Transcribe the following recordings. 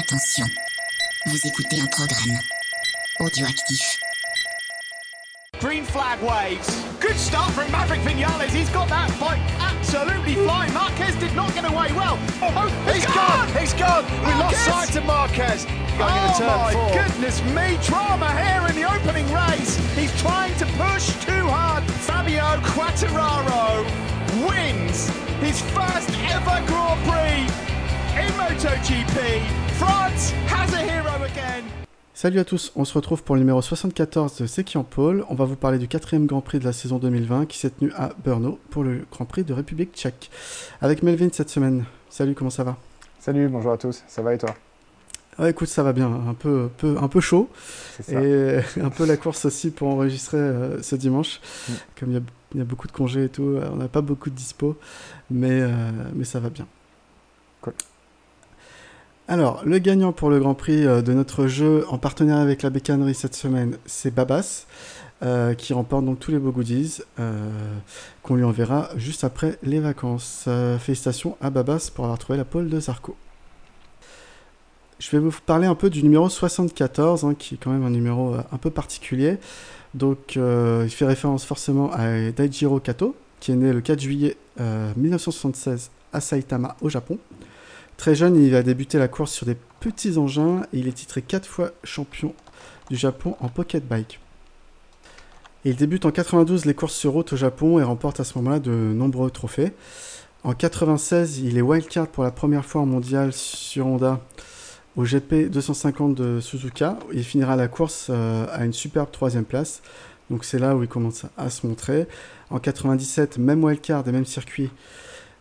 Attention, vous écoutez un programme audioactif. Green flag waves. Good start from Maverick Vinales. He's got that bike absolutely flying. Marquez did not get away well. Oh, He's gone! He's gone! We lost sight of Marquez. Going into Oh turn my four. goodness me, drama here in the opening race. He's trying to push too hard. Fabio Quattararo wins his first ever Grand Prix in MotoGP. France has a hero again. Salut à tous, on se retrouve pour le numéro 74 de C'est qui en pôle. On va vous parler du quatrième Grand Prix de la saison 2020 qui s'est tenu à Brno pour le Grand Prix de République tchèque. Avec Melvin cette semaine. Salut, comment ça va? Salut, bonjour à tous, ça va et toi? Ouais, écoute, ça va bien, un peu, peu, un peu chaud C'est ça. et un peu la course aussi pour enregistrer euh, ce dimanche. Mm. Comme il y a, il y a beaucoup de congés et tout, euh, on n'a pas beaucoup de dispo, mais, euh, mais ça va bien. Cool. Alors, le gagnant pour le Grand Prix euh, de notre jeu en partenariat avec la bécannerie cette semaine, c'est Babas, euh, qui remporte donc tous les beaux goodies euh, qu'on lui enverra juste après les vacances. Félicitations à Babas pour avoir trouvé la pole de Zarco. Je vais vous parler un peu du numéro 74, hein, qui est quand même un numéro un peu particulier. Donc, il fait référence forcément à Daijiro Kato, qui est né le 4 juillet euh, 1976 à Saitama, au Japon. Très jeune, il a débuté la course sur des petits engins et il est titré 4 fois champion du Japon en pocket bike. Il débute en 92 les courses sur route au Japon et remporte à ce moment-là de nombreux trophées. En 96, il est wildcard pour la première fois en mondial sur Honda au GP 250 de Suzuka. Il finira la course euh, à une superbe troisième place. Donc c'est là où il commence à se montrer. En 97, même wildcard et même circuit.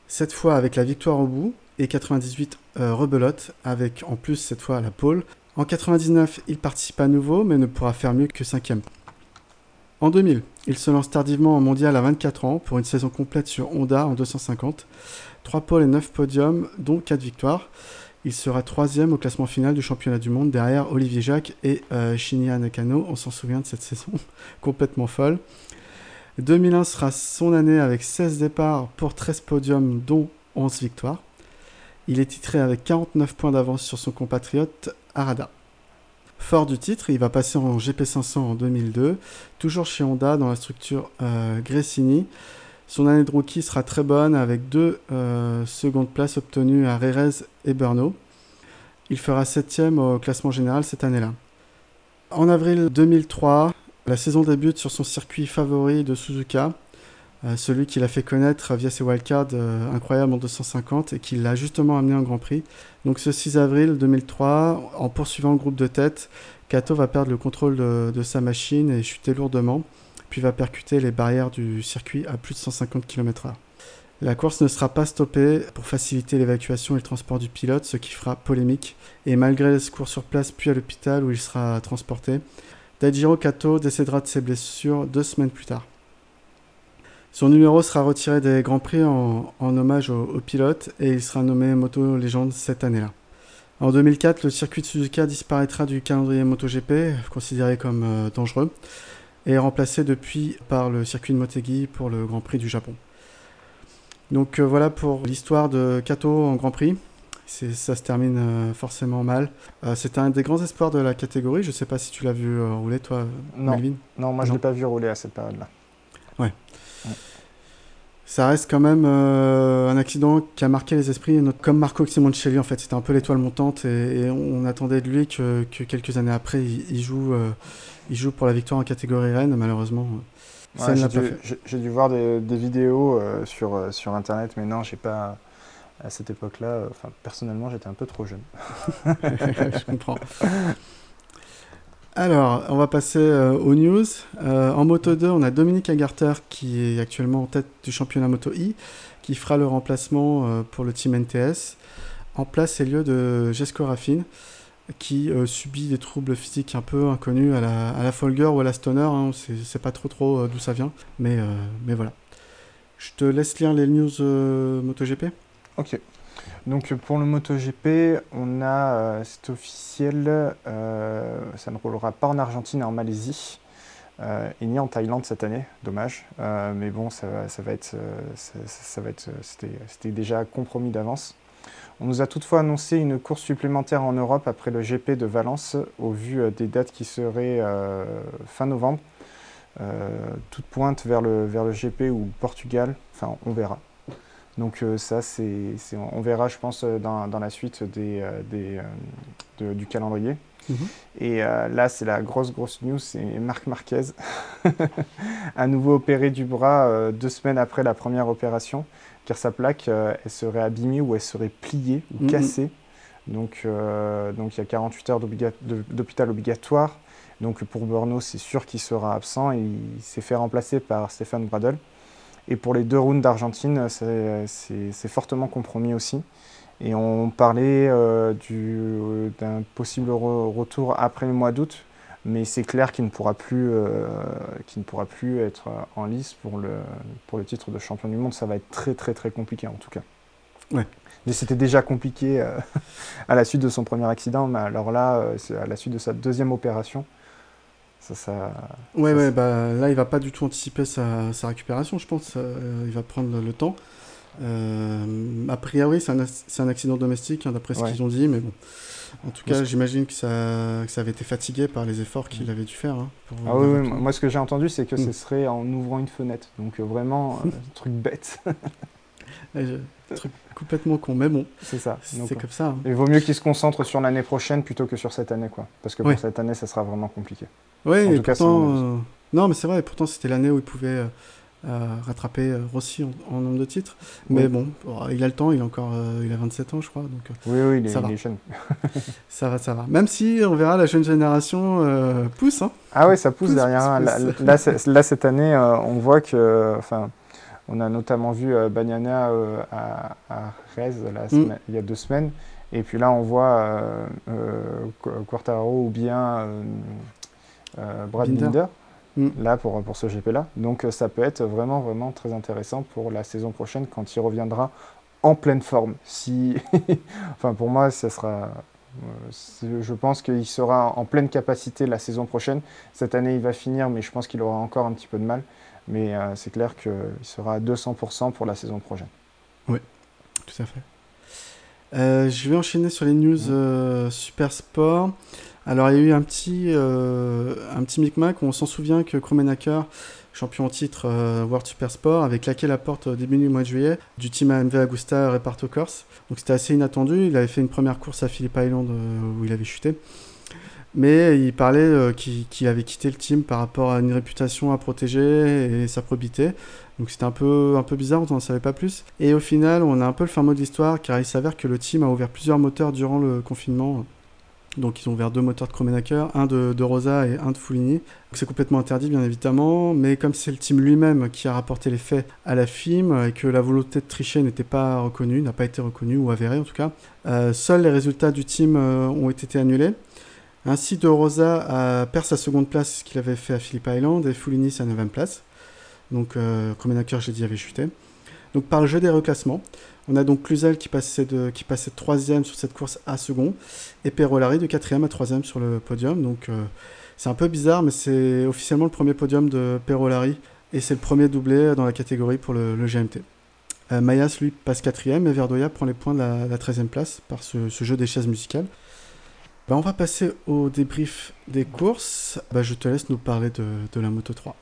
Cette fois avec la victoire au bout. Et 98, euh, rebelote avec en plus cette fois la pole. En 99, il participe à nouveau mais ne pourra faire mieux que cinquième. En 2000, il se lance tardivement en mondial à 24 ans pour une saison complète sur Honda en 250. 3 pôles et 9 podiums, dont 4 victoires. Il sera troisième au classement final du championnat du monde derrière Olivier Jacques et euh, Shinya Nakano. On s'en souvient de cette saison complètement folle. 2001 sera son année avec 16 départs pour 13 podiums, dont 11 victoires. Il est titré avec 49 points d'avance sur son compatriote Arada. Fort du titre, il va passer en GP500 en 2002, toujours chez Honda dans la structure euh, Gresini. Son année de rookie sera très bonne avec deux euh, secondes places obtenues à Rerez et Brno. Il fera septième au classement général cette année-là. En avril 2003, la saison débute sur son circuit favori de Suzuka, euh, celui qu'il a fait connaître via ses wildcards euh, incroyables en 250 et qui l'a justement amené en Grand Prix. Donc ce 6 avril 2003, en poursuivant le groupe de tête, Kato va perdre le contrôle de, de sa machine et chuter lourdement, puis va percuter les barrières du circuit à plus de 150 km/h. La course ne sera pas stoppée pour faciliter l'évacuation et le transport du pilote, ce qui fera polémique. Et malgré les secours sur place puis à l'hôpital où il sera transporté, Daijiro Kato décédera de ses blessures deux semaines plus tard. Son numéro sera retiré des Grands Prix en, en hommage au, au, pilote et il sera nommé Moto Légende cette année-là. En 2004, le circuit de Suzuka disparaîtra du calendrier MotoGP, considéré comme euh, dangereux, et est remplacé depuis par le circuit de Motegi pour le Grand Prix du Japon. Donc euh, voilà pour l'histoire de Kato en Grand Prix. Ça se termine euh, forcément mal. C'est un des grands espoirs de la catégorie. Je ne sais pas si tu l'as vu rouler, toi, non. Melvin. Non, moi je ne l'ai pas vu rouler à cette période-là. Ouais. Ça reste quand même euh, un accident qui a marqué les esprits, notre- comme Marco Simoncelli en fait. C'était un peu l'étoile montante et, et on attendait de lui que, que quelques années après, il, il joue, euh, il joue pour la victoire en catégorie Rennes. Malheureusement, Ouais, j'ai, dû, j'ai- voir des, des vidéos euh, sur, sur internet, mais non, j'ai pas. À cette époque-là, enfin, personnellement, j'étais un peu trop jeune. Je comprends. Alors, on va passer euh, aux news. Euh, en Moto 2, on a Dominique Agarter qui est actuellement en tête du championnat Moto I, qui fera le remplacement euh, pour le team NTS. En place et lieu de Jesco Raffin, qui subit des troubles physiques un peu inconnus à la, Folger ou à la Stoner. Hein, on sait- sait pas trop trop d'où ça vient, mais, mais voilà. Je te laisse lire les news MotoGP. Ok. Donc pour le MotoGP, on a, euh, c'est officiel, euh, ça ne roulera pas en Argentine et en Malaisie, euh, et ni en Thaïlande cette année, dommage. Mais bon, ça, ça va être, ça, va être, c'était, c'était déjà compromis d'avance. On nous a toutefois annoncé une course supplémentaire en Europe après le GP de Valence, au vu des dates qui seraient fin novembre. toute pointe vers le, vers le GP ou Portugal, enfin on verra. Donc ça, c'est, on verra, je pense, dans, dans la suite des, des, du calendrier. Mhm. Et euh, là, c'est la grosse, grosse news, c'est Marc Marquez, à nouveau opéré du bras euh, deux semaines après la première opération, car sa plaque, euh, elle serait abîmée ou elle serait pliée ou mhm. cassée. Donc, donc il y a 48 heures d'hôpital obligatoire. Donc pour Borno, c'est sûr qu'il sera absent et il s'est fait remplacer par Stéphane Bradel. Et pour les deux rounds d'Argentine, c'est fortement compromis aussi. Et on parlait euh, d'un possible retour après le mois d'août, mais c'est clair qu'il ne, pourra plus, euh, ne pourra plus être en lice pour le, pour le titre de champion du monde. Ça va être très très très compliqué en tout cas. Ouais. Mais c'était déjà compliqué euh, à la suite de son premier accident, mais alors là, à la suite de sa deuxième opération. Ça, ça, ouais, ouais, bah, là, il va pas du tout anticiper sa, sa récupération, je pense. il va prendre le temps. Euh, a priori, c'est un, un, accident domestique, hein, d'après ce qu'ils ont dit, mais bon. En tout cas, j'imagine que ça, que ça avait été fatigué par les efforts qu'il avait dû faire. Hein, ah oui, moi ce que j'ai entendu, c'est que ce mm. serait en ouvrant une fenêtre. Donc euh, vraiment, un truc bête. un truc complètement con, mais bon. C'est ça. C'est comme ça. Hein. Il vaut mieux qu'il se concentre sur l'année prochaine plutôt que sur cette année, quoi. Parce que pour cette année, ça sera vraiment compliqué. Oui, et pourtant. Euh, non, mais c'est vrai, pourtant c'était l'année où il pouvait rattraper euh, Rossi en, nombre de titres. Mais bon, il a le temps, il a encore euh, il a 27 ans, je crois. Donc, euh, oui, oui, il, est, jeune. ça va, ça va. Même si on verra la jeune génération pousse. Hein. Ah oui, ça pousse, derrière. Hein. là, là, cette année, on voit que. Enfin, on a notamment vu Banyana à, à Rez mm. il y a deux semaines. Et puis là, on voit Quartaro ou bien Brad Binder Mm. là pour, pour ce GP-là. Donc euh, ça peut être vraiment, vraiment très intéressant pour la saison prochaine quand il reviendra en pleine forme. Si... enfin, pour moi, ça sera. Euh, je pense qu'il sera en pleine capacité la saison prochaine. Cette année, il va finir, mais je pense qu'il aura encore un petit peu de mal. Mais euh, c'est clair qu'il sera à 200% pour la saison prochaine. Oui, tout à fait. je vais enchaîner sur les news super sport. Alors, il y a eu un petit, euh, un petit micmac. On s'en souvient que Kromenaker, champion en titre euh, World Super Sport, avait claqué la porte au début du mois de juillet du team AMV Agusta Reparto Corse. Donc, c'était assez inattendu. Il avait fait une première course à Phillip Island euh, où il avait chuté. Mais il parlait qu'il avait quitté le team par rapport à une réputation à protéger et sa probité. Donc c'était un peu, un peu bizarre, on n'en savait pas plus. Et au final, on a un peu le fin mot de l'histoire car il s'avère que le team a ouvert plusieurs moteurs durant le confinement donc ils ont ouvert deux moteurs de Kromenaker, un de, Rosa et un de Foulini. C'est complètement interdit bien évidemment, mais comme c'est le team lui-même qui a rapporté les faits à la FIM et que la volonté de tricher n'était pas reconnue, n'a pas été reconnue ou avérée en tout cas, euh, seuls les résultats du team euh, ont été annulés. Ainsi, De Rosa a perdu sa seconde place, ce qu'il avait fait à Phillip Island, et Foulini sa neuvième place. Donc euh, j'ai dit, avait chuté. Donc par le jeu des reclassements, on a donc Cluzel qui passait de, qui passait sur cette course à second, et Perolari de quatrième à troisième sur le podium. Donc euh, c'est un peu bizarre, mais c'est officiellement le premier podium de Perolari, et c'est le premier doublé dans la catégorie pour le, GMT. Euh, Mayas, lui, passe quatrième, et Verdoya prend les points de la, 13e place par ce, jeu des chaises musicales. Bah, on va passer au débrief des courses. Bah, je te laisse nous parler de, de la Moto 3.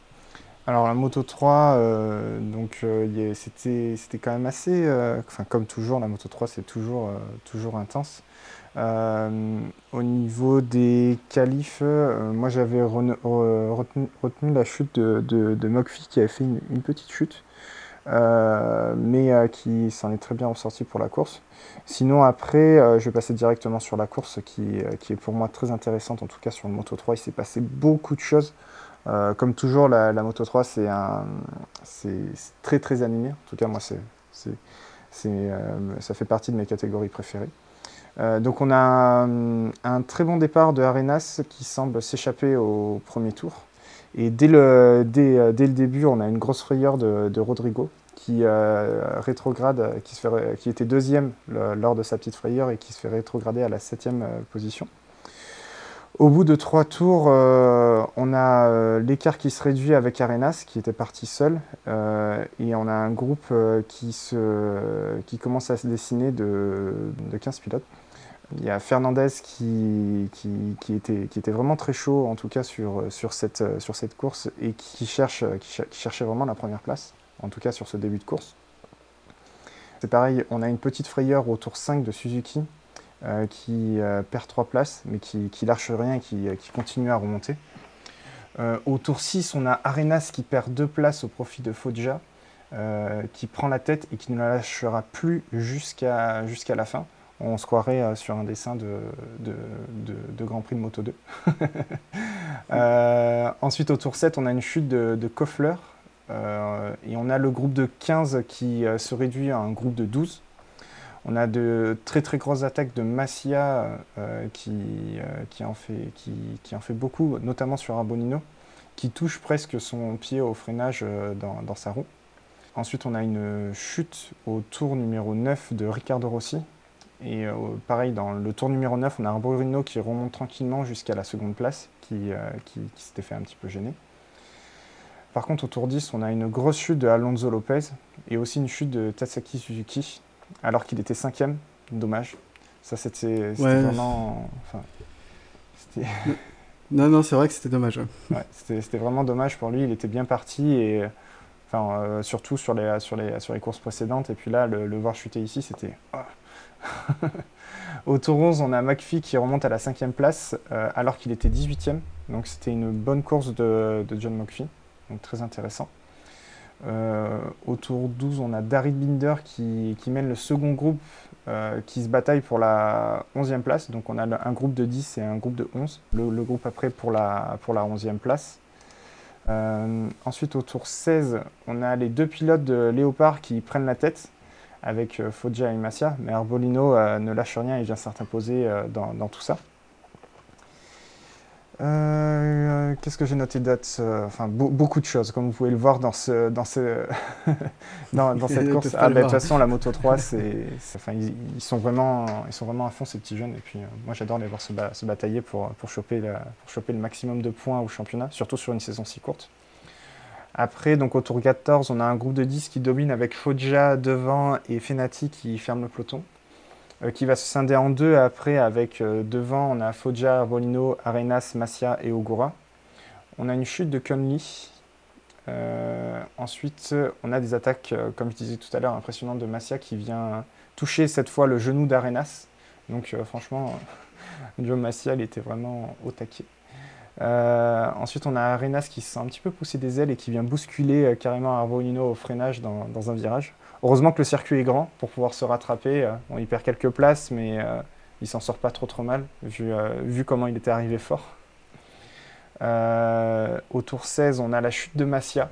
Alors la Moto 3, euh, donc euh, c'était c'était quand même assez, euh, enfin comme toujours, la Moto 3 c'est toujours toujours intense. au niveau des qualifs, moi j'avais retenu, la chute de, de, qui avait fait une, petite chute, mais qui s'en est très bien ressorti pour la course. Sinon après, je vais passer directement sur la course qui, qui est pour moi très intéressante, en tout cas sur le Moto 3, il s'est passé beaucoup de choses. Euh, comme toujours, la, Moto 3, c'est très très animé. En tout cas, moi, euh, ça fait partie de mes catégories préférées. Euh, donc on a un, très bon départ de Arenas qui semble s'échapper au premier tour. Et dès le, début, on a une grosse frayeur de, Rodrigo qui rétrograde, qui était deuxième lors de sa petite frayeur et qui se fait rétrograder à la septième position. Au bout de trois tours, euh, on a euh, l'écart qui se réduit avec Arenas, qui était parti seul, euh, et on a un groupe qui, se, qui commence à se dessiner de, de 15 pilotes. Il y a Fernandez qui, qui, était, qui était vraiment très chaud, en tout cas sur, sur, cette, sur cette course, et qui, cherche, qui, cherchait vraiment la première place, en tout cas sur ce début de course. C'est pareil, on a une petite frayeur au tour 5 de Suzuki, euh, qui euh, perd 3 places, mais qui, qui lâche rien et qui, qui, continue à remonter. Euh, au tour 6, on a Arenas qui perd 2 places au profit de Foggia, qui prend la tête et qui ne la lâchera plus jusqu'à la fin. On se croirait sur un dessin de, de, de, Grand Prix de Moto 2. ensuite, au tour 7, on a une chute de, de Koffler. et on a le groupe de 15 qui se réduit à un groupe de 12. On a de très très grosses attaques de Massia euh, qui, euh, qui, en fait, beaucoup, notamment sur Arbonino, qui touche presque son pied au freinage euh, dans, sa roue. Ensuite, on a une chute au tour numéro 9 de Riccardo Rossi. Et pareil, dans le tour numéro 9, on a Arbolino qui remonte tranquillement jusqu'à la seconde place, qui, qui, qui s'était fait un petit peu gêner. Par contre, au tour 10, on a une grosse chute de Alonso Lopez et aussi une chute de Tatsaki Suzuki, alors qu'il était cinquième. Dommage. Ça, c'était vraiment. Enfin, non, non, c'est vrai que c'était dommage. Ouais. c'était vraiment dommage pour lui. Il était bien parti et. Enfin, euh, surtout sur les, sur, les, sur les courses précédentes. Et puis là, le, voir chuter ici, c'était. Au tour 11, on a McPhee qui remonte à la cinquième place euh, alors qu'il était 18e. Donc c'était une bonne course de, de John McPhee. Donc très intéressant. Euh, au tour 12, on a Darid Binder qui, mène le second groupe euh, qui se bataille pour la 11e place. Donc on a un groupe de 10 et un groupe de 11. Le, groupe après pour la, pour la 11e place. Euh, ensuite, au tour 16, on a les deux pilotes de Léopard qui prennent la tête avec Foggia et Massia. Mais Arbolino ne lâche rien et vient s'imposer dans, dans tout ça. Euh, qu'est-ce que j'ai noté d'autre Enfin, beaucoup de choses, comme vous pouvez le voir dans, ce, dans, ce dans, dans, cette course. Ah, bah, de toute façon, la Moto 3, c'est, enfin, ils, sont vraiment, ils sont vraiment à fond, ces petits jeunes. Et puis, euh, moi, j'adore les voir se, se, batailler pour, pour, choper pour choper le maximum de points au championnat, surtout sur une saison si courte. Après, donc au tour 14, on a un groupe de 10 qui domine avec Foggia devant et Fenati qui ferme le peloton. Euh, qui va se scinder en deux après avec euh, devant on a Foggia, Arbolino, Arenas, Massia et Ogura. On a une chute de Conley. Euh, ensuite, on a des attaques, comme je disais tout à l'heure, impressionnantes de Massia qui vient toucher cette fois le genou d'Arenas. Donc franchement, Joe Massia, il était vraiment au taquet. ensuite, on a Arenas qui se sent un petit peu pousser des ailes et qui vient bousculer carrément Arbolino au freinage dans un virage. Heureusement que le circuit est grand pour pouvoir se rattraper. Euh, il perd quelques places, mais euh, il s'en sort pas trop trop mal, vu, euh, vu comment il était arrivé fort. au tour 16, on a la chute de Massia.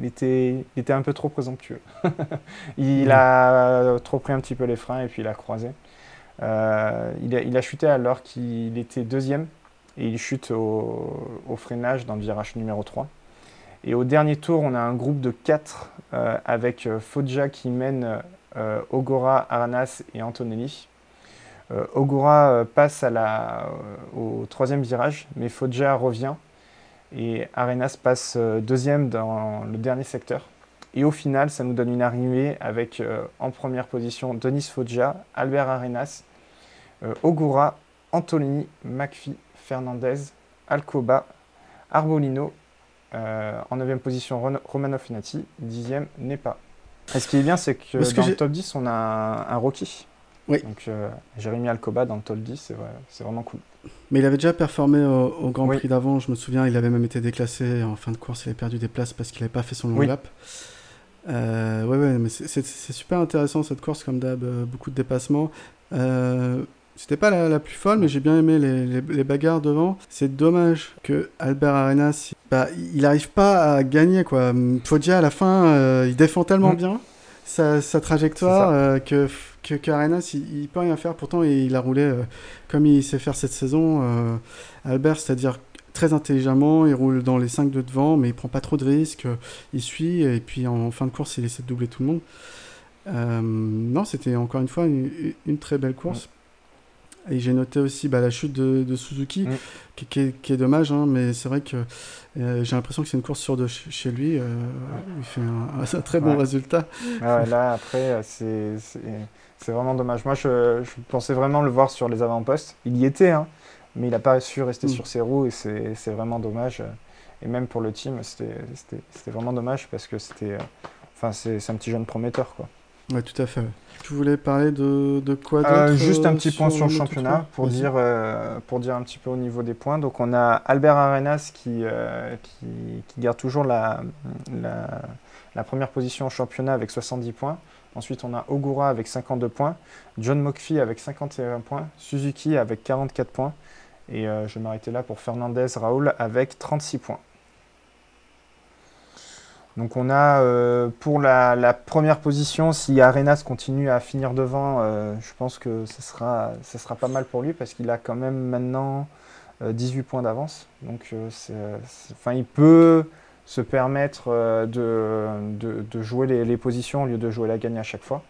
Il était, il était un peu trop présomptueux. il a trop pris un petit peu les freins et puis il a croisé. il, a, il, a, chuté alors qu'il était deuxième et il chute au, au freinage dans le virage numéro 3. Et au dernier tour, on a un groupe de 4 euh, avec euh, Foggia qui mène euh, Ogora, Aranas et Antonelli. Ogura passe au troisième virage, mais Foggia revient et Arenas passe deuxième dans le dernier secteur. Et au final, ça nous donne une arrivée avec en première position Denis Foggia, Albert Arenas, Ogura, Antonini, McPhee, Fernandez, Alcoba, Arbolino euh, en 9 position, Romano Finati. 10e, Nepa. Et ce qui est bien, c'est que dans le top 10, on a un, rookie. Oui. Donc euh, Jérémy Alcoba dans le top 10, c'est vraiment cool. Mais il avait déjà performé au, Grand Prix d'avant, je me souviens, il avait même été déclassé en fin de course, il avait perdu des places parce qu'il n'avait pas fait son long oui. lap. Euh, ouais, ouais, mais c'est super intéressant cette course, comme d'hab, euh, beaucoup de dépassements. Euh, c'était pas la, plus folle, mais j'ai bien aimé les, bagarres devant. C'est dommage que Albert Arenas, bah, il n'arrive pas à gagner quoi. Foggia à la fin, euh, il défend tellement mm. bien sa, trajectoire euh, que que, Arenas, il, peut rien faire. Pourtant, il a roulé euh, comme il sait faire cette saison. Albert, c'est-à-dire très intelligemment, il roule dans les 5 de devant, mais il prend pas trop de risques. il suit et puis en, fin de course, il essaie de doubler tout le monde. non, c'était encore une fois une, très belle course. Et j'ai noté aussi bah, la chute de, Suzuki, Mm. qui, qui est, qui est dommage, hein, mais c'est vrai que euh, j'ai l'impression que c'est une course sur deux ch- chez lui. euh, il fait un, un très bon Ouais. résultat. Ah là, après, euh, c'est vraiment dommage. Moi, je, je pensais vraiment le voir sur les avant-postes. Il y était, hein, mais il n'a pas su rester Mm. sur ses roues et c'est vraiment dommage. Et même pour le team, c'était vraiment dommage parce que c'était. Enfin, c'est c'est un petit jeune prometteur, quoi. Ouais, tout à fait. Tu voulais parler de, de quoi d'autre Euh, juste un euh, petit point sur le Moto3 championnat pour dire, euh, pour dire un petit peu au niveau des points. Donc on a Albert Arenas qui, euh, qui, qui garde toujours la, la, la première position au championnat avec 70 points. Ensuite on a Ogura avec 52 points, John Mokfi avec 51 points, Suzuki avec 44 points. Et euh, je vais m'arrêter là pour Fernandez Raoul avec 36 points. Donc on a euh, pour la, la première position, si Arenas continue à finir devant, euh, je pense que ce sera, ce sera pas mal pour lui parce qu'il a quand même maintenant euh, 18 points d'avance. Donc euh, c'est- c'est- enfin, il peut se permettre euh, de, de- de jouer les, les positions au lieu de jouer la gagne à chaque fois.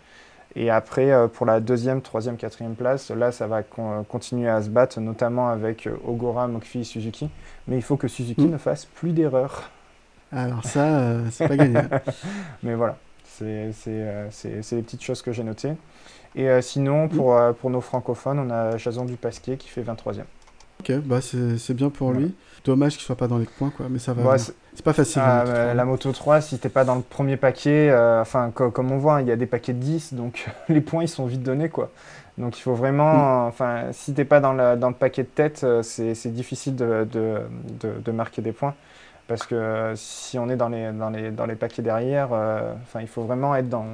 Et après, euh, pour la deuxième, troisième, quatrième place, là, ça va con- continuer à se battre, notamment avec euh, Ogura, Mokfi et Suzuki. Mais il faut que Suzuki Mm. ne fasse plus d'erreurs. Alors ça, euh, c'est pas gagné. Mais voilà, c'est euh, c'est- les petites choses que j'ai notées. Et euh, sinon, pour, euh, pour nos francophones, on a Jason Dupasquier qui fait 23e. ok, bah c'est bien pour lui. Dommage qu'il soit pas dans les points, quoi. Mais ça va. Bah, c'est- pas facile. ah, hein, de toute euh, façon. la Moto 3, si t'es pas dans le premier paquet, enfin, co- comme on voit, hein, il y a des paquets de 10, donc les points, ils sont vite donnés, quoi. Donc il faut vraiment, enfin, si t'es pas dans, la- dans le paquet de tête, c'est c'est difficile de, de, de- de marquer des points. Parce que euh, si on est dans les, dans les, dans les paquets derrière, euh, enfin, il faut vraiment être dans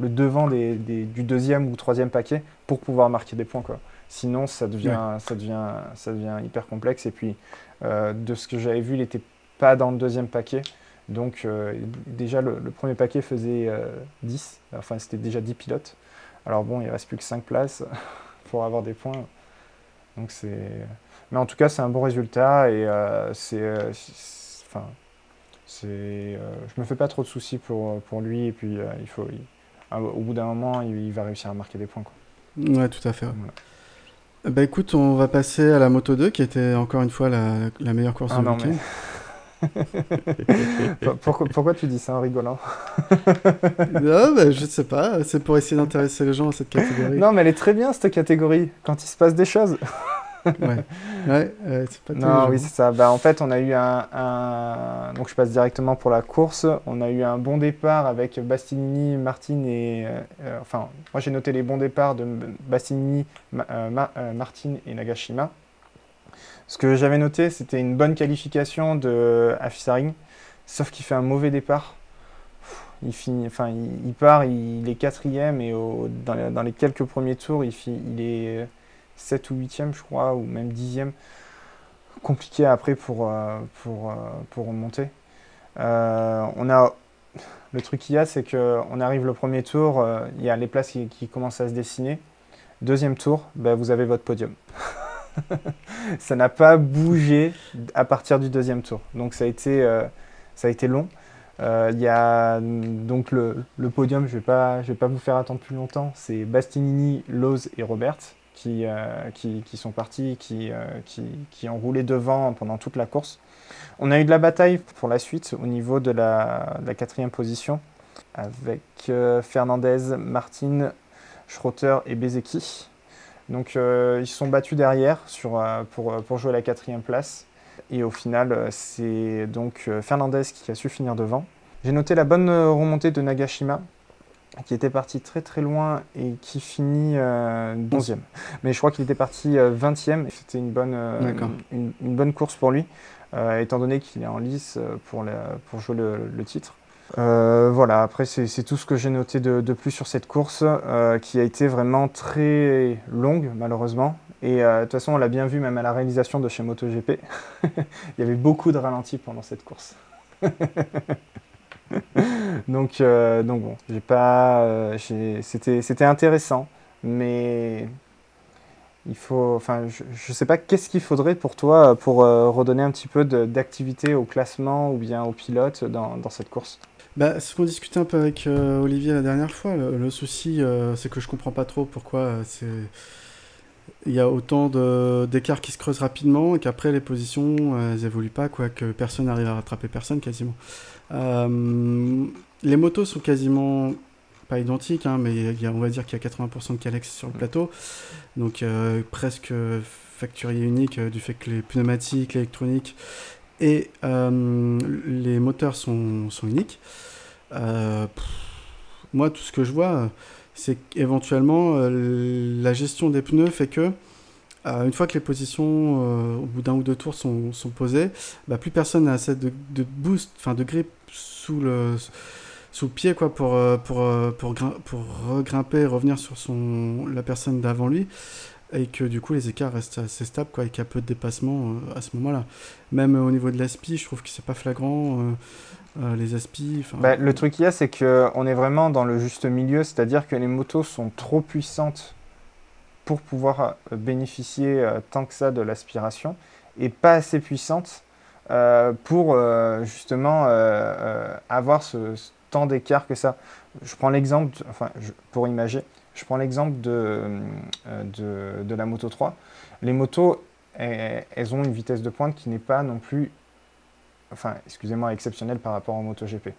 le devant des, des- du deuxième ou troisième paquet pour pouvoir marquer des points, quoi. Sinon, ça devient, ça devient, ça devient hyper complexe. Et puis, euh, de ce que j'avais vu, il n'était pas dans le deuxième paquet. Donc, euh, déjà, le, le premier paquet faisait euh, 10. Enfin, c'était déjà 10 pilotes. Alors, bon, il ne reste plus que 5 places pour avoir des points. Donc, c'est. Mais en tout cas, c'est un bon résultat. Et c'est. Enfin. C'est. euh, je me fais pas trop de soucis pour, pour lui. Et puis, euh, il faut. il- ah, au bout d'un moment, il, il va réussir à marquer des points. Quoi. Ouais, tout à fait. Voilà. Bah écoute, on va passer à la Moto 2, qui était encore une fois la, la meilleure course Ah du week-end. Pour- pourquoi, pourquoi tu dis ça en rigolant non, bah, je sais pas, c'est pour essayer d'intéresser les gens à cette catégorie. Non, mais elle est très bien cette catégorie, quand il se passe des choses. Ouais, c'est pas Non, oui, c'est ça. Bah, en fait, on a eu un, un- Donc, je passe directement pour la course. On a eu un bon départ avec Bastianini, Martin et. euh, euh, enfin, moi, j'ai noté les bons départs de Bastianini, Ma- euh, Ma- euh, Martin et Nagashima. Ce que j'avais noté, c'était une bonne qualification de Afisaring, sauf qu'il fait un mauvais départ. Il, finit, enfin, il, il part, il, il est quatrième et au- dans, les, dans les quelques premiers tours, il est 7 ou 8e, je crois, ou même 10e. Compliqué après pour, euh, pour, euh, pour remonter. Euh, on a, le truc qu'il y a, c'est qu'on arrive le premier tour, il y a les places qui, commencent à se dessiner. Deuxième tour, ben, vous avez votre podium. ça n'a pas bougé à partir du deuxième tour. Donc ça a été, ça a été long. Il y a donc le, le podium, je ne vais, pas- vais pas vous faire attendre plus longtemps. C'est Bastianini, Loz et Robert qui, euh, qui, qui sont partis, qui, euh, qui, qui ont roulé devant pendant toute la course. On a eu de la bataille pour la suite au niveau de la, la quatrième position avec euh, Fernandez, Martin, Schroeter et Bezeki. Donc ils se sont battus derrière sur, pour, pour jouer la quatrième place. Et au final, c'est donc Fernandez qui a su finir devant. J'ai noté la bonne remontée de Nagashima, qui était parti très très loin et qui finit euh, 11e. Mais je crois qu'il était parti euh, 20e. et C'était une, bonne, euh, une, une bonne course pour lui, euh, étant donné qu'il est en lice euh, pour, la- pour jouer le, le titre. Euh, voilà, après c'est tout ce que j'ai noté de, de plus sur cette course euh, qui a été vraiment très longue malheureusement. Et euh, de toute façon on l'a bien vu même à la réalisation de chez MotoGP. Il y avait beaucoup de ralentis pendant cette course. donc, euh, donc bon, j'ai pas, euh, c'était c'était intéressant, mais il faut, enfin, je, je sais pas qu'est-ce qu'il faudrait pour toi pour euh, redonner un petit peu d'activité au classement ou bien au pilote dans, cette course? Bah, ce qu'on discutait un peu avec Olivier la dernière fois, le, le souci, c'est que je comprends pas trop pourquoi c'est il y a autant d'écarts qui se creusent rapidement et qu'après les positions euh, elles évoluent pas quoi que personne n'arrive à rattraper personne quasiment. Euh, les motos sont quasiment pas identiques hein, mais il y a, on va dire qu'il y a 80% de Calex sur le plateau. Donc euh, presque facturier unique du fait que les pneumatiques l'électronique et les moteurs sont, sont uniques. Moi tout ce que je vois c'est qu'éventuellement, euh, la gestion des pneus fait que, euh, une fois que les positions euh, au bout d'un ou deux tours sont, sont posées, bah, plus personne n'a assez de, de boost, enfin de grip sous le, sous pied quoi, pour, pour, pour, pour revenir sur son, la personne d'avant lui et que du coup les écarts restent assez stables quoi, et qu'il y a peu de dépassement à ce moment-là. Même au niveau de l'aspi, je trouve que c'est pas flagrant. Les aspis. Bah, le truc qu'il y a, c'est qu'on est vraiment dans le juste milieu, c'est-à-dire que les motos sont trop puissantes pour pouvoir euh, bénéficier euh, tant que ça de l'aspiration et pas assez puissantes pour justement avoir ce, temps d'écart que ça. Je prends l'exemple, enfin, pour imaginer, je prends l'exemple de, de, de, la Moto 3. Les motos, elles ont une vitesse de pointe qui n'est pas non plus enfin, excusez-moi, exceptionnel par rapport au MotoGP.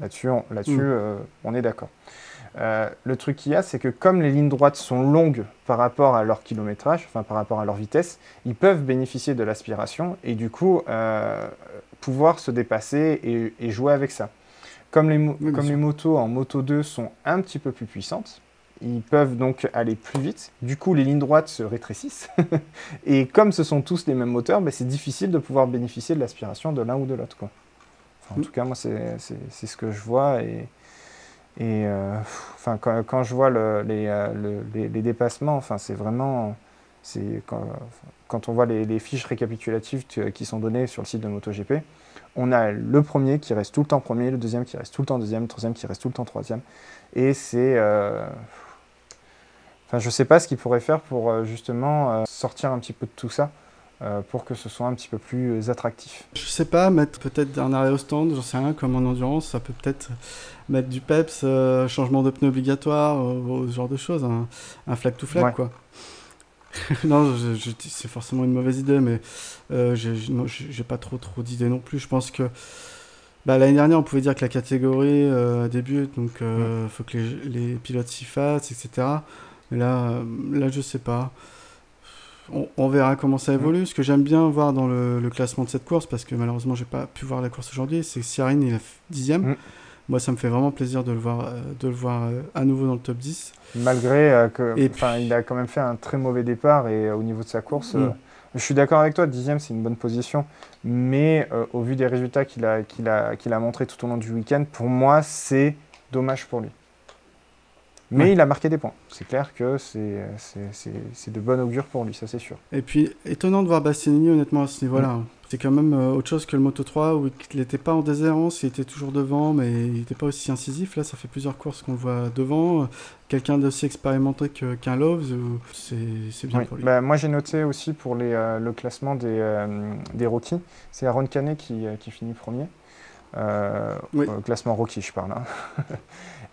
Là-dessus, on, là mm. euh, on est d'accord. Euh, le truc qu'il y a, c'est que comme les lignes droites sont longues par rapport à leur kilométrage, enfin par rapport à leur vitesse, ils peuvent bénéficier de l'aspiration et du coup euh, pouvoir se dépasser et, jouer avec ça. Comme les, comme les motos en Moto 2 sont un petit peu plus puissantes, ils peuvent donc aller plus vite. Du coup, les lignes droites se rétrécissent. et comme ce sont tous les mêmes moteurs, ben, c'est difficile de pouvoir bénéficier de l'aspiration de l'un ou de l'autre. en mm. tout cas, moi, c'est ce que je vois. Et, et euh, enfin, quand, quand, je vois le, les, euh, les, les, dépassements, enfin, c'est vraiment. Quand, quand on voit les, fiches récapitulatives qui sont données sur le site de MotoGP, on a le premier qui reste tout le temps premier, le deuxième qui reste tout le temps deuxième, le troisième qui reste tout le temps troisième. Et c'est. Euh, Enfin, je sais pas ce qu'ils pourraient faire pour euh, justement euh, sortir un petit peu de tout ça. Euh, pour que ce soit un petit peu plus attractif. Je sais pas, mettre peut-être un arrêt au stand, j'en sais rien, comme en endurance, ça peut peut-être mettre du peps, changement de pneu obligatoire, ce genre de choses, un, flag to flag quoi. non, c'est forcément une mauvaise idée, mais j'ai pas trop trop d'idées non plus. Je pense que bah, l'année dernière, on pouvait dire que la catégorie débute, donc il faut que les, les pilotes s'y fassent, etc. Mais là, euh, là je sais pas. On, verra comment ça évolue. Ce que j'aime bien voir dans le, classement de cette course, parce que malheureusement, j'ai pas pu voir la course aujourd'hui, c'est que il est dixième. Mm. Moi, ça me fait vraiment plaisir de le voir, euh, de le voir euh, à nouveau dans le top 10. Malgré qu'il il a quand même fait un très mauvais départ et au niveau de sa course, mm. je suis d'accord avec toi, dixième, c'est une bonne position. Mais au vu des résultats qu'il a, qu'il a, qu'il a montré tout au long du week-end, pour moi, c'est dommage pour lui. Mais il a marqué des points. C'est clair que c'est de bon augure pour lui, ça c'est sûr. Et puis, étonnant de voir Bastianini honnêtement à ce niveau-là. C'est quand même euh, autre chose que le Moto 3 où il n'était pas en déshérence, il était toujours devant, mais il n'était pas aussi incisif. Là, ça fait plusieurs courses qu'on le voit devant. Quelqu'un d'aussi expérimenté qu'un Loves, c'est bien pour lui. Bah, moi, j'ai noté aussi pour les, euh, le classement des, euh, des rookies, c'est Aaron Canet qui, qui finit premier. Classement rookie, je parle. Hein.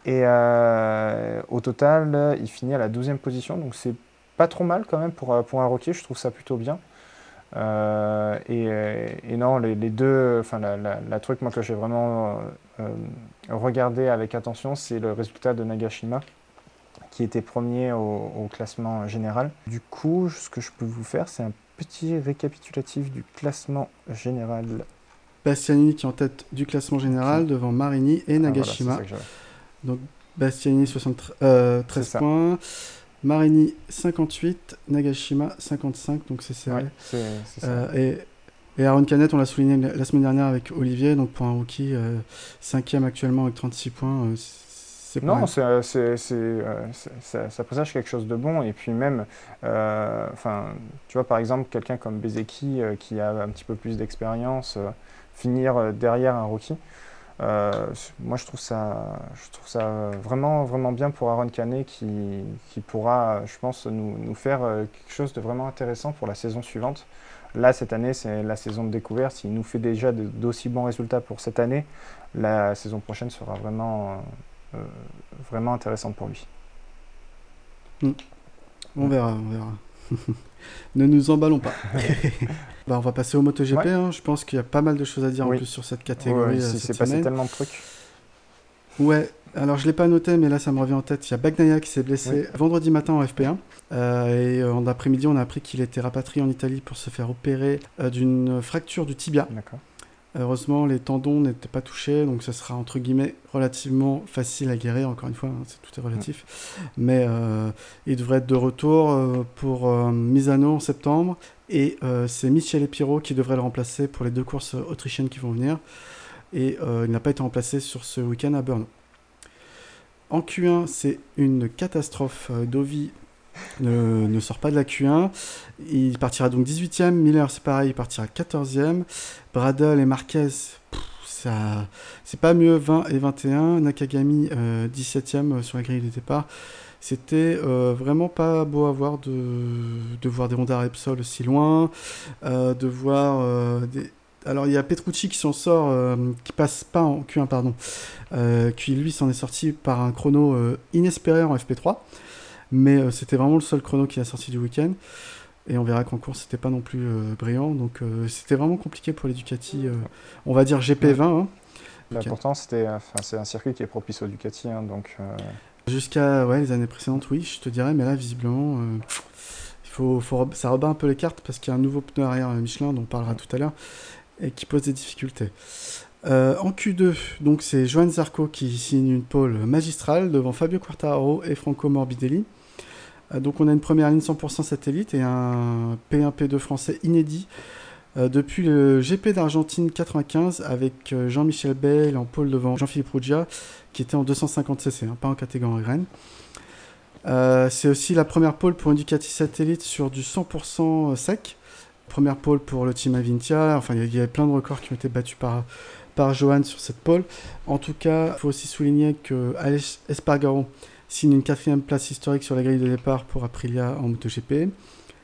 Et euh, au total, il finit à la 12e position, donc c'est pas trop mal quand même pour, euh, pour un rookie, je trouve ça plutôt bien. Euh, et, non, les, deux, enfin la, la, truc moi que j'ai vraiment regardé avec attention, c'est le résultat de Nagashima, qui était premier au, classement général. Du coup, ce que je peux vous faire, c'est un petit récapitulatif du classement général. Bastianini qui est en tête du classement général devant Marini et ah, Nagashima. Donc Bastiani 73 euh, points. Marini 58, Nagashima 55, donc c'est serré. Euh, et, et, Aaron Canet, on l'a souligné la semaine dernière avec Olivier, donc pour un rookie, 5 euh, cinquième actuellement avec 36 points. non, ça, ça, présage quelque chose de bon. Et puis même, enfin, tu vois, par exemple, quelqu'un comme Bezeki, qui a un petit peu plus d'expérience, finir derrière un rookie, euh, moi, je trouve ça, je trouve ça vraiment, vraiment bien pour Aaron Canet qui, qui pourra, je pense, nous, nous, faire euh, quelque chose de vraiment intéressant pour la saison suivante. Là, cette année, c'est la saison de découverte. S'il nous fait déjà d'aussi bons résultats pour cette année, la saison prochaine sera vraiment, euh, vraiment intéressante pour lui. Mm. On verra, on verra. ne nous emballons pas. bah, on va passer au MotoGP. Hein. Je pense qu'il y a pas mal de choses à dire en plus sur cette catégorie. Ouais, si c'est passé tellement de trucs. Ouais, alors je l'ai pas noté, mais là ça me revient en tête. Il y a Bagnaia qui s'est blessé vendredi matin en FP1. Euh, et en après-midi, on a appris qu'il était rapatrié en Italie pour se faire opérer d'une fracture du tibia. D'accord. Heureusement, les tendons n'étaient pas touchés, donc ça sera entre guillemets relativement facile à guérir. Encore une fois, hein, tout est relatif. Mais euh, il devrait être de retour euh, pour euh, Misano en septembre. Et c'est Michel Epiro qui devrait le remplacer pour les deux courses autrichiennes qui vont venir. Et il n'a pas été remplacé sur ce week-end à Brno. En Q1, c'est une catastrophe. Dovi ne, sort pas de la Q1. Il partira donc 18ème. Miller, c'est pareil, il partira 14ème. Bradle et Marquez, c'est pas mieux, 20 et 21. Nakagami, 17ème euh, sur la grille de départ. C'était euh, vraiment pas beau à voir de, de voir des Honda Repsol si loin, euh, de voir des, alors il y a Petrucci qui s'en sort, qui passe pas en Q1 pardon, qui lui s'en est sorti par un chrono inespéré en FP3. Mais euh, c'était vraiment le seul chrono qui a sorti du week-end. Et on verra qu'en course, c'était pas non plus euh, brillant. Donc euh, c'était vraiment compliqué pour les Ducati. on va dire GP20. Hein. Bah, pourtant, c'est un circuit qui est propice aux Ducati. Hein, donc, Jusqu'à ouais, les années précédentes, oui, je te dirais. Mais là, visiblement, il faut, faut, ça rebat un peu les cartes parce qu'il y a un nouveau pneu arrière Michelin, dont on parlera tout à l'heure, et qui pose des difficultés. en Q2, donc c'est Joan Zarco qui signe une pole magistrale devant Fabio Quartararo et Franco Morbidelli. Euh, donc on a une première ligne 100% satellite et un P1 P2 français inédit euh, depuis le GP d'Argentine 95 avec euh, Jean-Michel Bell en pôle devant Jean-Philippe Ruggia qui était en 250 cc, hein, pas en catégorie Rennes. c'est aussi la première pole pour une Ducati satellite sur du 100% sec. Première pole pour le team Avintia. Enfin, il y, avait plein de records qui ont été battus par, par Johan sur cette pole. En tout cas, il faut aussi souligner que Espargaro signe une quatrième place historique sur la grille de départ pour Aprilia en MotoGP.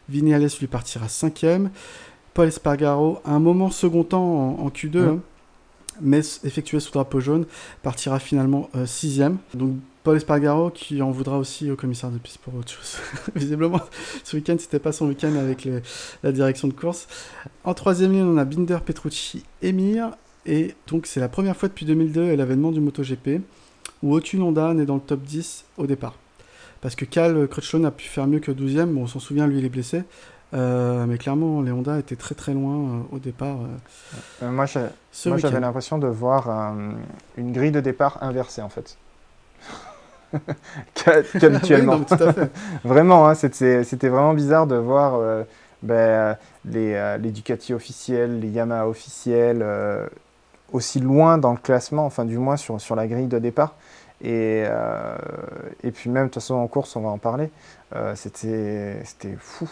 Vinales lui partira cinquième. Paul Espargaro, un moment second temps en, Q2, hein, mais effectué sous drapeau jaune, partira finalement euh, sixième. Donc Paul Espargaro qui en voudra aussi au commissaire de piste pour autre chose. Visiblement, ce week-end, c'était pas son week-end avec la direction de course. En troisième ligne, on a Binder, Petrucci, Emir. Et donc, c'est la première fois depuis 2002 et l'avènement du MotoGP où aucune Honda n'est dans le top 10 au départ. Parce que Cal Crutchlow a pu faire mieux que 12ème, bon, on s'en souvient, lui il est blessé. Euh, mais clairement, les Honda étaient très très loin euh, au départ. Euh, moi, j'avais l'impression de voir une grille de départ inversée en fait. Qu'habituellement. vraiment, hein, c'était vraiment bizarre de voir ben, les, les, Ducati officiels, les Yamaha officiels aussi loin dans le classement, enfin du moins sur, sur la grille de départ. Et, euh, et puis même, de toute façon, en course, on va en parler, euh, c'était fou.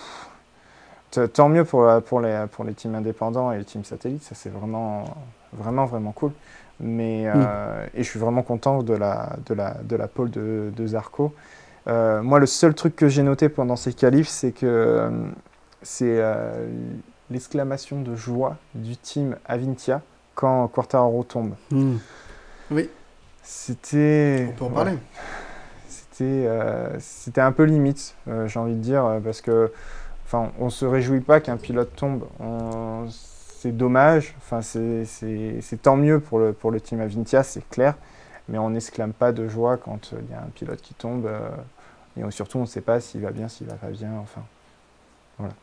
Tant mieux pour, pour, les, pour les teams indépendants et les teams satellites, ça c'est vraiment, vraiment, vraiment cool. Mais, euh, mm. Et je suis vraiment content de la, de la, de la pole de, de Zarco. moi, le seul truc que j'ai noté pendant ces qualifs, c'est que c'est l'exclamation de joie du team Avintia quand Quartaro tombe. Hmm. Oui. C'était. On peut en parler. C'était, euh, c'était un peu limite, euh, j'ai envie de dire, euh, parce que, enfin, on se réjouit pas qu'un pilote tombe. C'est dommage. Enfin, c'est, c'est, tant mieux pour le pour le team Avintia, c'est clair. Mais on n'exclame pas de joie quand il y a un pilote qui tombe. et surtout, on ne sait pas s'il va bien, s'il va pas bien. Enfin, voilà.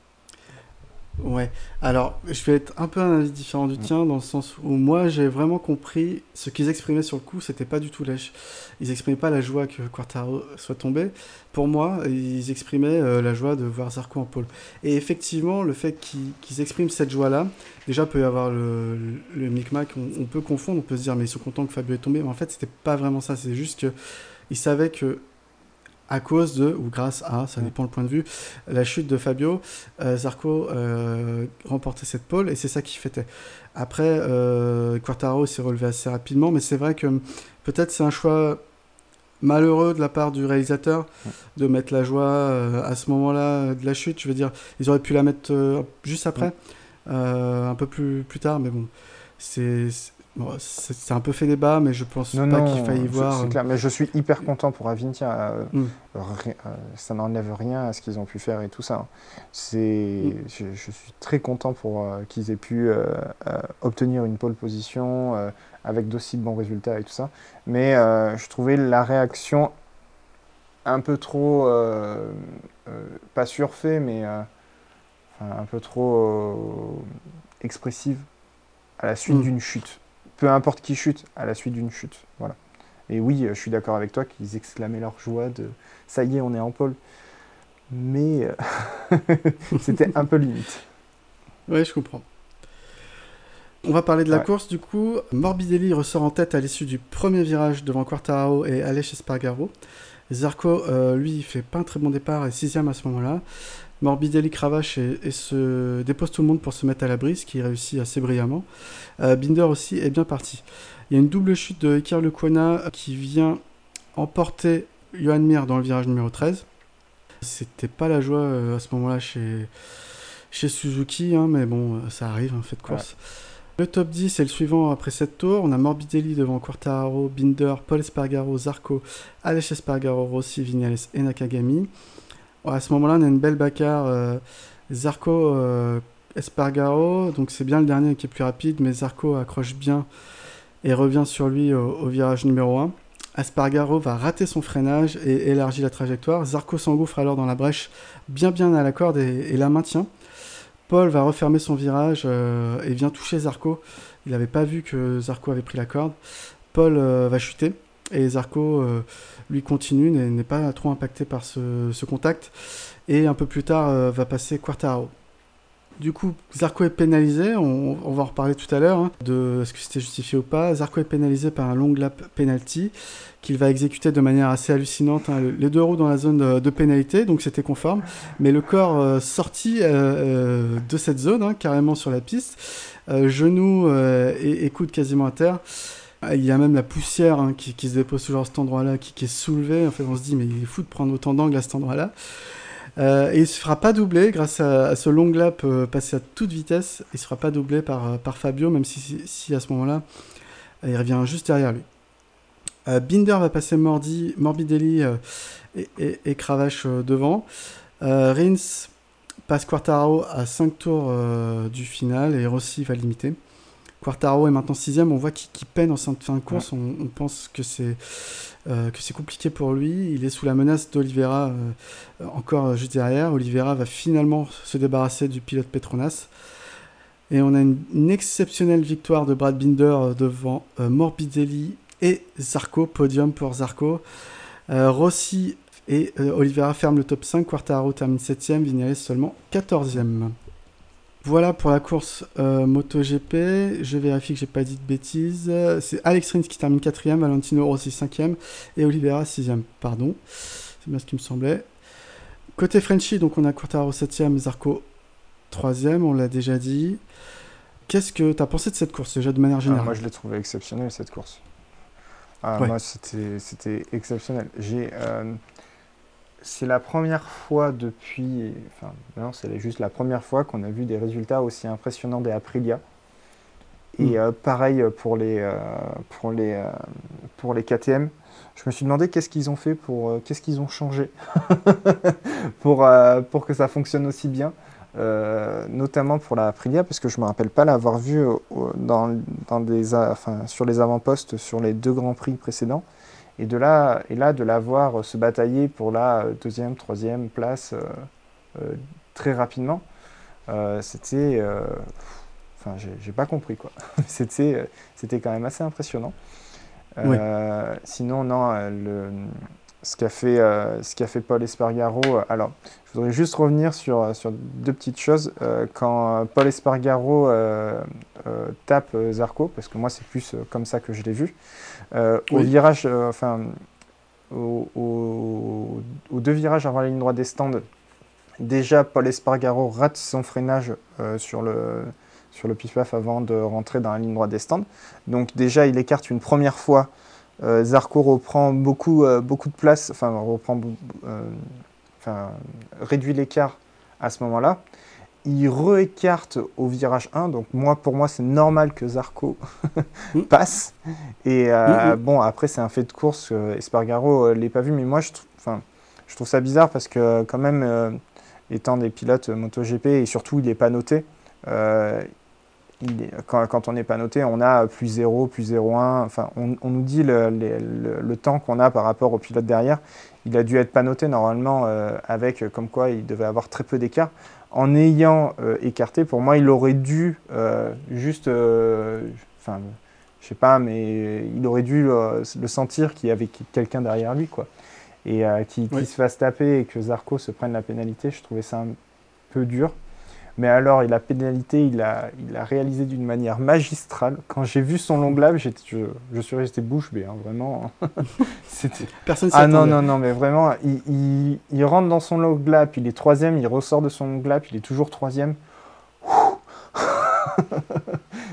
Ouais, alors je vais être un peu un avis différent du mm. tien dans le sens où moi j'ai vraiment compris ce qu'ils exprimaient sur le coup, c'était pas du tout lèche. Ils exprimaient pas la joie que Quartaro soit tombé. Pour moi, ils exprimaient euh, la joie de voir Zarco en pôle. Et effectivement, le fait qu'ils expriment cette joie-là, déjà peut y avoir le, le, micmac, on, on, peut confondre, on peut se dire mais ils sont contents que Fabio est tombé, mais en fait c'était pas vraiment ça, c'est juste que ils savaient que à cause de, ou grâce à, ça dépend le point de vue, la chute de Fabio, euh, Zarco euh, remportait cette pole et c'est ça qui fêtait. Après, euh, Quartaro s'est relevé assez rapidement, mais c'est vrai que peut-être c'est un choix malheureux de la part du réalisateur de mettre la joie euh, à ce moment-là de la chute. Je veux dire, ils auraient pu la mettre juste après, un peu plus, plus tard, mais bon, c'est c'est un peu fait débat, mais je pense pas qu'il faille y voir. C'est clair, mais je suis hyper content pour Avintia. Mm. ça n'enlève rien à ce qu'ils ont pu faire et tout ça. Hein. C'est, mm. je, suis très content pour qu'ils aient pu obtenir une pole position avec d'aussi bons résultats et tout ça. Mais je trouvais la réaction un peu trop, euh, euh, pas surfait, mais euh, un peu trop expressive à la suite mm. d'une chute. Peu importe qui chute, à la suite d'une chute. Voilà. Et oui, je suis d'accord avec toi qu'ils exclamaient leur joie de ça y est, on est en pôle. Mais c'était un peu limite. Oui, je comprends. On va parler de la course du coup. Morbidelli ressort en tête à l'issue du premier virage devant Quartararo et Aleix Espargaro. Zarco, euh, lui, il fait pas un très bon départ et sixième à ce moment-là. Morbidelli cravache et, se dépose tout le monde pour se mettre à l'abri, ce qui réussit assez brillamment. Euh, Binder aussi est bien parti. Il y a une double chute de Iker qui vient emporter Johan Mir dans le virage numéro 13. C'était pas la joie euh, à ce moment-là chez, chez Suzuki, hein, mais bon, ça arrive en fait de course. Le top 10 est le suivant après cette tour. On a Morbidelli devant Quartararo, Binder, Paul Espargaro, Zarco, Aleix Espargaro, Rossi, Vignales et Nakagami. À ce moment-là, on a une belle bagarre. Euh, Zarco, euh, Espargaro, donc c'est bien le dernier qui est plus rapide, mais Zarco accroche bien et revient sur lui au, virage numéro 1. Espargaro va rater son freinage et élargit la trajectoire. Zarco s'engouffre alors dans la brèche bien bien à la corde et la maintient. Paul va refermer son virage euh, et vient toucher Zarco. Il n'avait pas vu que Zarco avait pris la corde. Paul va chuter et Zarco, euh, lui, continue, n'est pas trop impacté par ce, contact. Et un peu plus tard, va passer Quartaro. Du coup, Zarco est pénalisé, on, va en reparler tout à l'heure, hein, de est-ce que c'était justifié ou pas. Zarco est pénalisé par un long lap penalty qu'il va exécuter de manière assez hallucinante. Hein. Les deux roues dans la zone de, pénalité, donc c'était conforme, mais le corps euh, sorti euh, euh, de cette zone, hein, carrément sur la piste, genoux et, coudes quasiment à terre. Il y a même la poussière qui, se dépose toujours à cet endroit-là, qui, est soulevée. On se dit, mais il est fou de prendre autant d'angles à cet endroit-là. Euh, et il se fera pas doubler grâce à, ce long lap euh, passé à toute vitesse. Il se fera pas doubler par, euh, Fabio, même si, à ce moment-là, il revient juste derrière lui. Binder va passer Morbidelli et, et, Cravache devant. Rins passe Quartaro à 5 tours du final et Rossi va limiter. Quartaro est maintenant sixième, on voit qu'il peine en fin de course, on, pense que c'est euh, que c'est compliqué pour lui. Il est sous la menace d'Olivera euh, encore juste derrière. Olivera va finalement se débarrasser du pilote Petronas. Et on a une, exceptionnelle victoire de Brad Binder euh, devant Morbidelli et Zarco, podium pour Zarco. Rossi et Olivera ferment le top 5, Quartaro termine 7ème, Vignales seulement 14ème. Voilà pour la course euh, MotoGP. Je vérifie que j'ai pas dit de bêtises. C'est Alex Rins qui termine 4ème, Valentino Rossi 5ème et Oliveira 6ème. Pardon. C'est bien ce qui me semblait. Côté Frenchy, donc on a Quartaro 7ème, Zarco 3ème, on l'a déjà dit. Qu'est-ce que tu as pensé de cette course déjà de manière ah, générale? Moi je l'ai trouvé exceptionnelle cette course. Ah, Moi c'était exceptionnel. J'ai. Euh, c'est la première fois depuis, enfin non, c'est juste la première fois qu'on a vu des résultats aussi impressionnants des Aprilia. Et hmm. euh, pareil pour les, euh, pour, les, euh, pour les KTM. Je me suis demandé qu'est-ce qu'ils ont fait pour, qu'est-ce qu'ils ont changé pour, pour que ça fonctionne aussi bien. notamment pour la Aprilia, parce que je ne me rappelle pas l'avoir vu dans, dans des, enfin, sur les avant-postes sur les deux grands prix précédents. Et, de là, et là, de la voir se batailler pour la deuxième, troisième place euh, euh, très rapidement, euh, c'était. Enfin, j'ai pas compris quoi. c'était quand même assez impressionnant. Sinon, non, le, ce qu'a fait, ce qu'a fait Paul Espargaro. alors, je voudrais juste revenir sur, sur deux petites choses. quand Paul Espargaro tape Zarco, parce que moi c'est plus comme ça que je l'ai vu, euh, au virage, euh, enfin, aux deux virages avant la ligne droite des stands, déjà Paul Espargaro rate son freinage euh, sur le sur le pif-paf avant de rentrer dans la ligne droite des stands. Donc déjà, il écarte une première fois. Zarco reprend beaucoup, beaucoup de place, enfin, reprend, enfin réduit l'écart à ce moment-là. Il re-écarte au virage 1. Donc moi, pour moi, c'est normal que Zarco passe. Et euh, Mm, mm. bon, après, c'est un fait de course. euh, Espargaro, euh, l'ai pas vu, mais moi, je, trou- enfin, je trouve ça bizarre parce que quand même, euh, étant des pilotes MotoGP et surtout, il n'est pas noté. il est- quand, quand on n'est pas noté, on a plus 0, plus 0,1. Enfin, on, on nous dit le, les- le- le temps qu'on a par rapport au pilote derrière. Il a dû être pas noté normalement avec comme quoi il devait avoir très peu d'écart. En ayant euh, écarté, pour moi, il aurait dû euh, juste, euh, enfin, je sais pas, mais il aurait dû le sentir qu'il y avait quelqu'un derrière lui, quoi. Et Oui. se fasse taper et que Zarco se prenne la pénalité, je trouvais ça un peu dur. Mais alors, et la pénalité, il a, il a réalisé d'une manière magistrale. Quand j'ai vu son long j'étais- je, je suis resté bouche bée, hein, vraiment. Personne s'y Ah non, non, non, mais vraiment, il, il- il rentre dans son long lap, il est troisième, il ressort de son long lap, il est toujours troisième.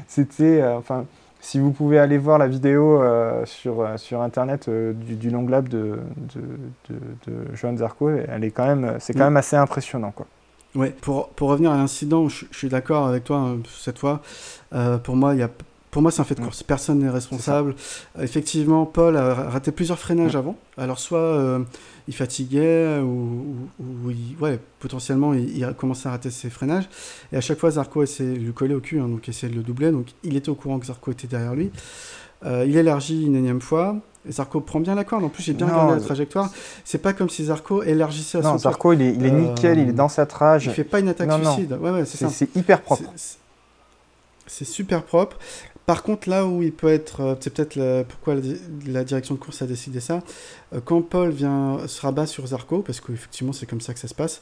C'était, euh, enfin, si vous pouvez aller voir la vidéo euh, sur, euh, sur internet euh, du, du long lap de, de, de, de Johan Zarco, elle est quand même, c'est quand Mm. même assez impressionnant, quoi. Ouais, pour, pour revenir à l'incident, je, je suis d'accord avec toi hein, cette fois. Euh, pour moi, il y a, pour moi, c'est un fait de course. Personne n'est responsable. Effectivement, Paul a raté plusieurs freinages avant. Alors, soit euh, il fatiguait, ou, ou- ou il- ouais, potentiellement, il, il a commencé à rater ses freinages. Et à chaque fois, Zarco essayait de lui coller au cul, hein, donc essayait de le doubler. Donc, il était au courant que Zarco était derrière lui. Euh, il élargit une énième fois. Et Zarco prend bien la corde. En plus, j'ai bien Non, regardé la trajectoire. C'est pas comme si Zarco élargissait à son Non, tour. Zarco, il est, il est Euh, nickel, il est dans sa trage. Il fait pas une attaque Non, non. suicide. Ouais, ouais, c'est ça. hyper propre. C'est- super propre. Par contre, là où il peut être, euh, c'est peut-être pourquoi la, la direction de course a décidé ça. quand Paul vient se rabat sur Zarco, parce qu'effectivement c'est comme ça que ça se passe,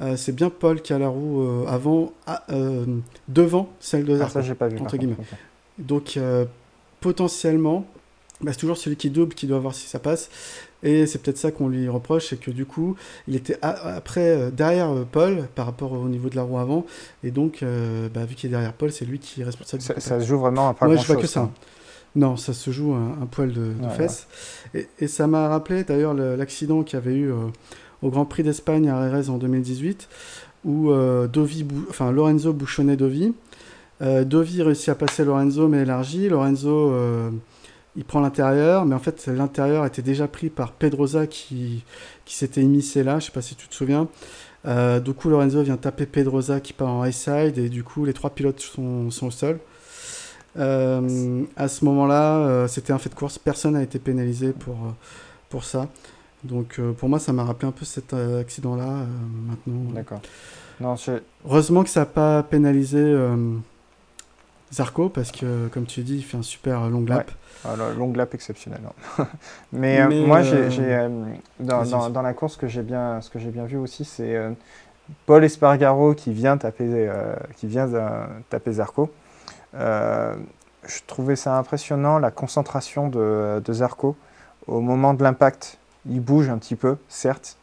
euh, c'est bien Paul qui a la roue euh, avant, à- euh, devant celle de Ah, Zarco. ça, j'ai pas vu. entre guillemets. Donc potentiellement, bah, c'est toujours celui qui double qui doit voir si ça passe. Et c'est peut-être ça qu'on lui reproche, c'est que du coup, il était a- après euh, derrière euh, Paul par rapport au niveau de la roue avant, et donc euh, bah, vu qu'il est derrière Paul, c'est lui qui est responsable. Ça, ça se joue vraiment à pas Ouais, grand je vois que ça. Non, ça se joue un, un poil de, de Ouais, fesses. Et, et ça m'a rappelé d'ailleurs le- l'accident qu'il y avait eu euh, au Grand Prix d'Espagne à Jerez en 2018, où Dovi enfin, Lorenzo bouchonnait Dovi. Euh, Dovi réussit à passer Lorenzo, mais élargi. Lorenzo, euh, il prend l'intérieur, mais en fait, l'intérieur était déjà pris par Pedrosa qui, qui s'était immiscé là. Je sais pas si tu te souviens. Euh, du coup, Lorenzo vient taper Pedrosa qui part en high side, et du coup, les trois pilotes sont, sont au sol. Euh, à ce moment-là, euh, c'était un fait de course. Personne n'a été pénalisé pour, pour ça. Donc, pour moi, ça m'a rappelé un peu cet accident-là. maintenant, D'accord. Je- Heureusement que ça n'a pas pénalisé Zarco parce que, comme tu dis, il fait un super long lap. Ah, le long lap exceptionnel. hein. Mais, euh, Mais, moi, euh, j'ai, euh, dans, la course, que bien, ce que j'ai bien vu aussi, c'est euh, Paul Espargaro qui vient taper, euh, qui vient euh, taper Zarco. Euh, je trouvais ça impressionnant, la concentration de, de Zarco. Au moment de l'impact, il bouge un petit peu, certes,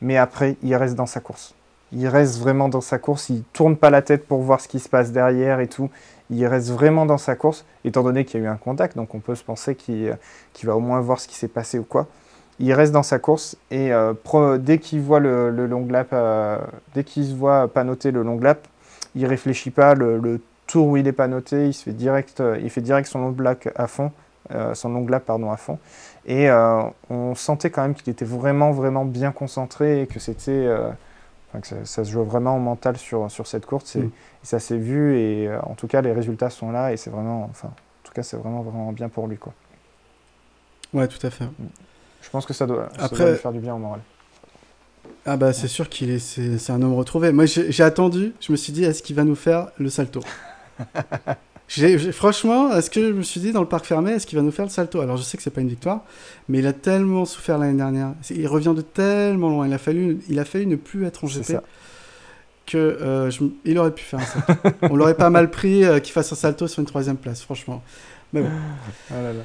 mais après, il reste dans sa course. Il reste vraiment dans sa course, il tourne pas la tête pour voir ce qui se passe derrière et tout. Il reste vraiment dans sa course, étant donné qu'il y a eu un contact, donc on peut se penser qu'il qu'il va au moins voir ce qui s'est passé ou quoi. Il reste dans sa course et euh, dès qu'il voit le, le euh, dès qu'il se voit pas noter le long lap, il réfléchit pas. Le, tour où il est pas noté, il fait direct, euh, il fait direct son long lap à fond, euh, son long pardon à fond. Et euh, on sentait quand même qu'il était vraiment vraiment bien concentré et que c'était, euh, enfin, que ça, ça se jouait vraiment au mental sur sur cette course. Et, Mm. et ça s'est vu et euh, en tout cas les résultats sont là et c'est vraiment, enfin, en tout cas c'est vraiment vraiment bien pour lui quoi. Ouais, tout à fait. Je pense que ça doit, ça Après- doit lui faire du bien au moral. Ah bah c'est sûr qu'il est, c'est, un homme retrouvé. Moi j'ai, attendu, je me suis dit est-ce qu'il va nous faire le salto? Franchement, est-ce que je me suis dit dans le parc fermé, est-ce qu'il va nous faire le salto? Alors je sais que c'est pas une victoire, mais il a tellement souffert l'année dernière. Il revient de tellement loin. Il a fallu, il a fallu ne plus être en GP que euh, je il aurait pu faire un salto. On l'aurait pas mal pris euh, qu'il fasse un salto sur une troisième place, franchement. Mais bon, là là.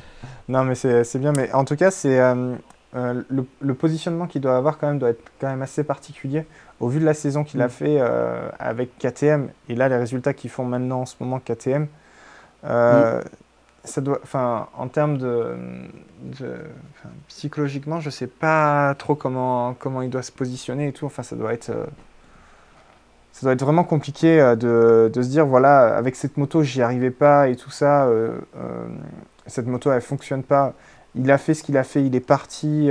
Non, mais c'est c'est bien. Mais en tout cas, c'est euh, le, le positionnement qu'il doit avoir quand même doit être quand même assez particulier au vu de la saison qu'il a Mm. fait avec KTM et là les résultats qu'ils font maintenant en ce moment KTM. Euh, Ça doit, enfin, en termes de, psychologiquement, je sais pas trop comment comment il doit se positionner et tout. Enfin, ça doit être, euh, ça doit être vraiment compliqué de, de, se dire voilà, avec cette moto, j'y arrivais pas et tout ça, cette moto, elle fonctionne pas. Il a fait ce qu'il a fait, il est parti.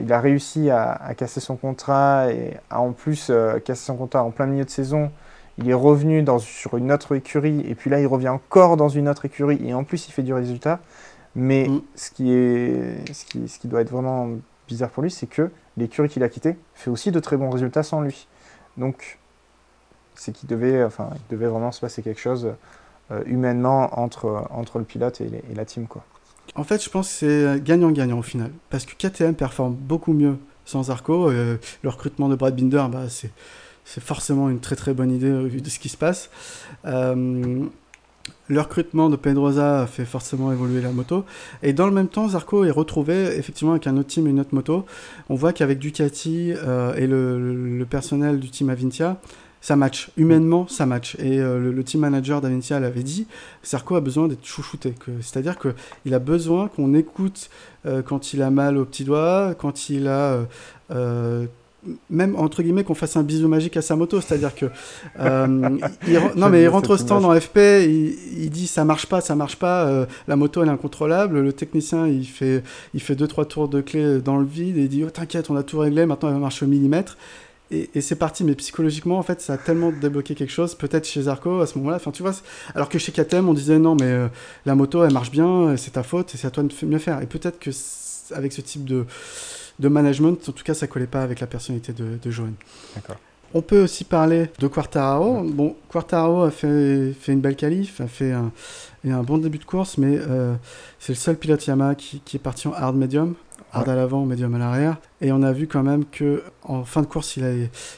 il a réussi à, à, casser son contrat et à en plus casser son contrat en plein milieu de saison il est revenu dans, sur une autre écurie, et puis là, il revient encore dans une autre écurie, et en plus, il fait du résultat. Mais mm. ce, qui est, ce, qui, ce qui doit être vraiment bizarre pour lui, c'est que l'écurie qu'il a quittée fait aussi de très bons résultats sans lui. Donc, c'est qu'il devait, enfin, il devait vraiment se passer quelque chose euh, humainement entre, entre le pilote et, la team. Quoi. En fait, je pense que c'est gagnant-gagnant au final. Parce que KTM performe beaucoup mieux sans Arco. Euh, le recrutement de Brad Binder, bah, c'est c'est forcément une très très bonne idée au vu de ce qui se passe. Euh, le recrutement de Pedrosa fait forcément évoluer la moto. Et dans le même temps, Zarco est retrouvé effectivement avec un autre team et une autre moto. On voit qu'avec Ducati euh, et le, personnel du team Avintia, ça match. Humainement, ça match. Et euh, le, team manager d'Avintia l'avait dit, Zarco a besoin d'être chouchouté. C'est-à-dire qu'il a besoin qu'on écoute quand il a mal au petit doigt, quand il a même entre guillemets qu'on fasse un bisou magique à sa moto, c'est-à-dire que euh, non mais il rentre au stand en FP, il, dit ça marche pas, ça marche pas, euh, la moto elle est incontrôlable, le technicien il fait il fait deux trois tours de clé dans le vide et il dit oh t'inquiète on a tout réglé, maintenant elle va marcher au millimètre et, c'est parti, mais psychologiquement, en fait, ça a tellement débloqué quelque chose, peut-être chez Zarco à ce moment-là, enfin, tu vois, alors que chez KTM, on disait non, mais euh, la moto, elle marche bien, c'est ta faute, et c'est à toi de mieux faire. Et peut-être que avec ce type de, de management. En tout cas, ça collait pas avec la personnalité de, de Johan. On peut aussi parler de Quartararo. Bon, Quartararo a fait, fait une belle qualif, a fait un, un bon début de course, mais euh, c'est le seul pilote Yamaha qui, est parti en hard medium, hard à l'avant, medium à l'arrière. Et on a vu quand même que en fin de course, il a,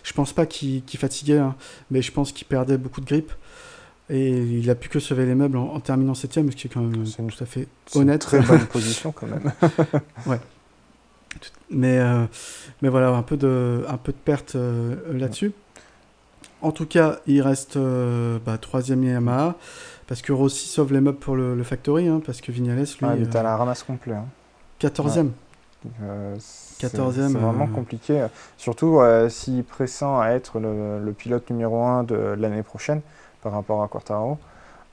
je pense pas qu'il fatiguait, hein, mais je pense qu'il perdait beaucoup de grip. Et il a pu que sauver les meubles en, terminant septième, ce qui est quand même tout à fait honnête. Une très bonne position quand même. ouais. Mais, euh, mais voilà, un peu de, un peu de perte euh, là-dessus. En tout cas, il reste euh, bah, troisième Yamaha, parce que Rossi sauve les meubles pour le, Factory, hein, parce que Vignales, lui... Ah, il est à la ramasse complet. Hein. 14e. c'est vraiment compliqué, surtout s'il pressent à être le, pilote numéro 1 de l'année prochaine par rapport à Quartaro.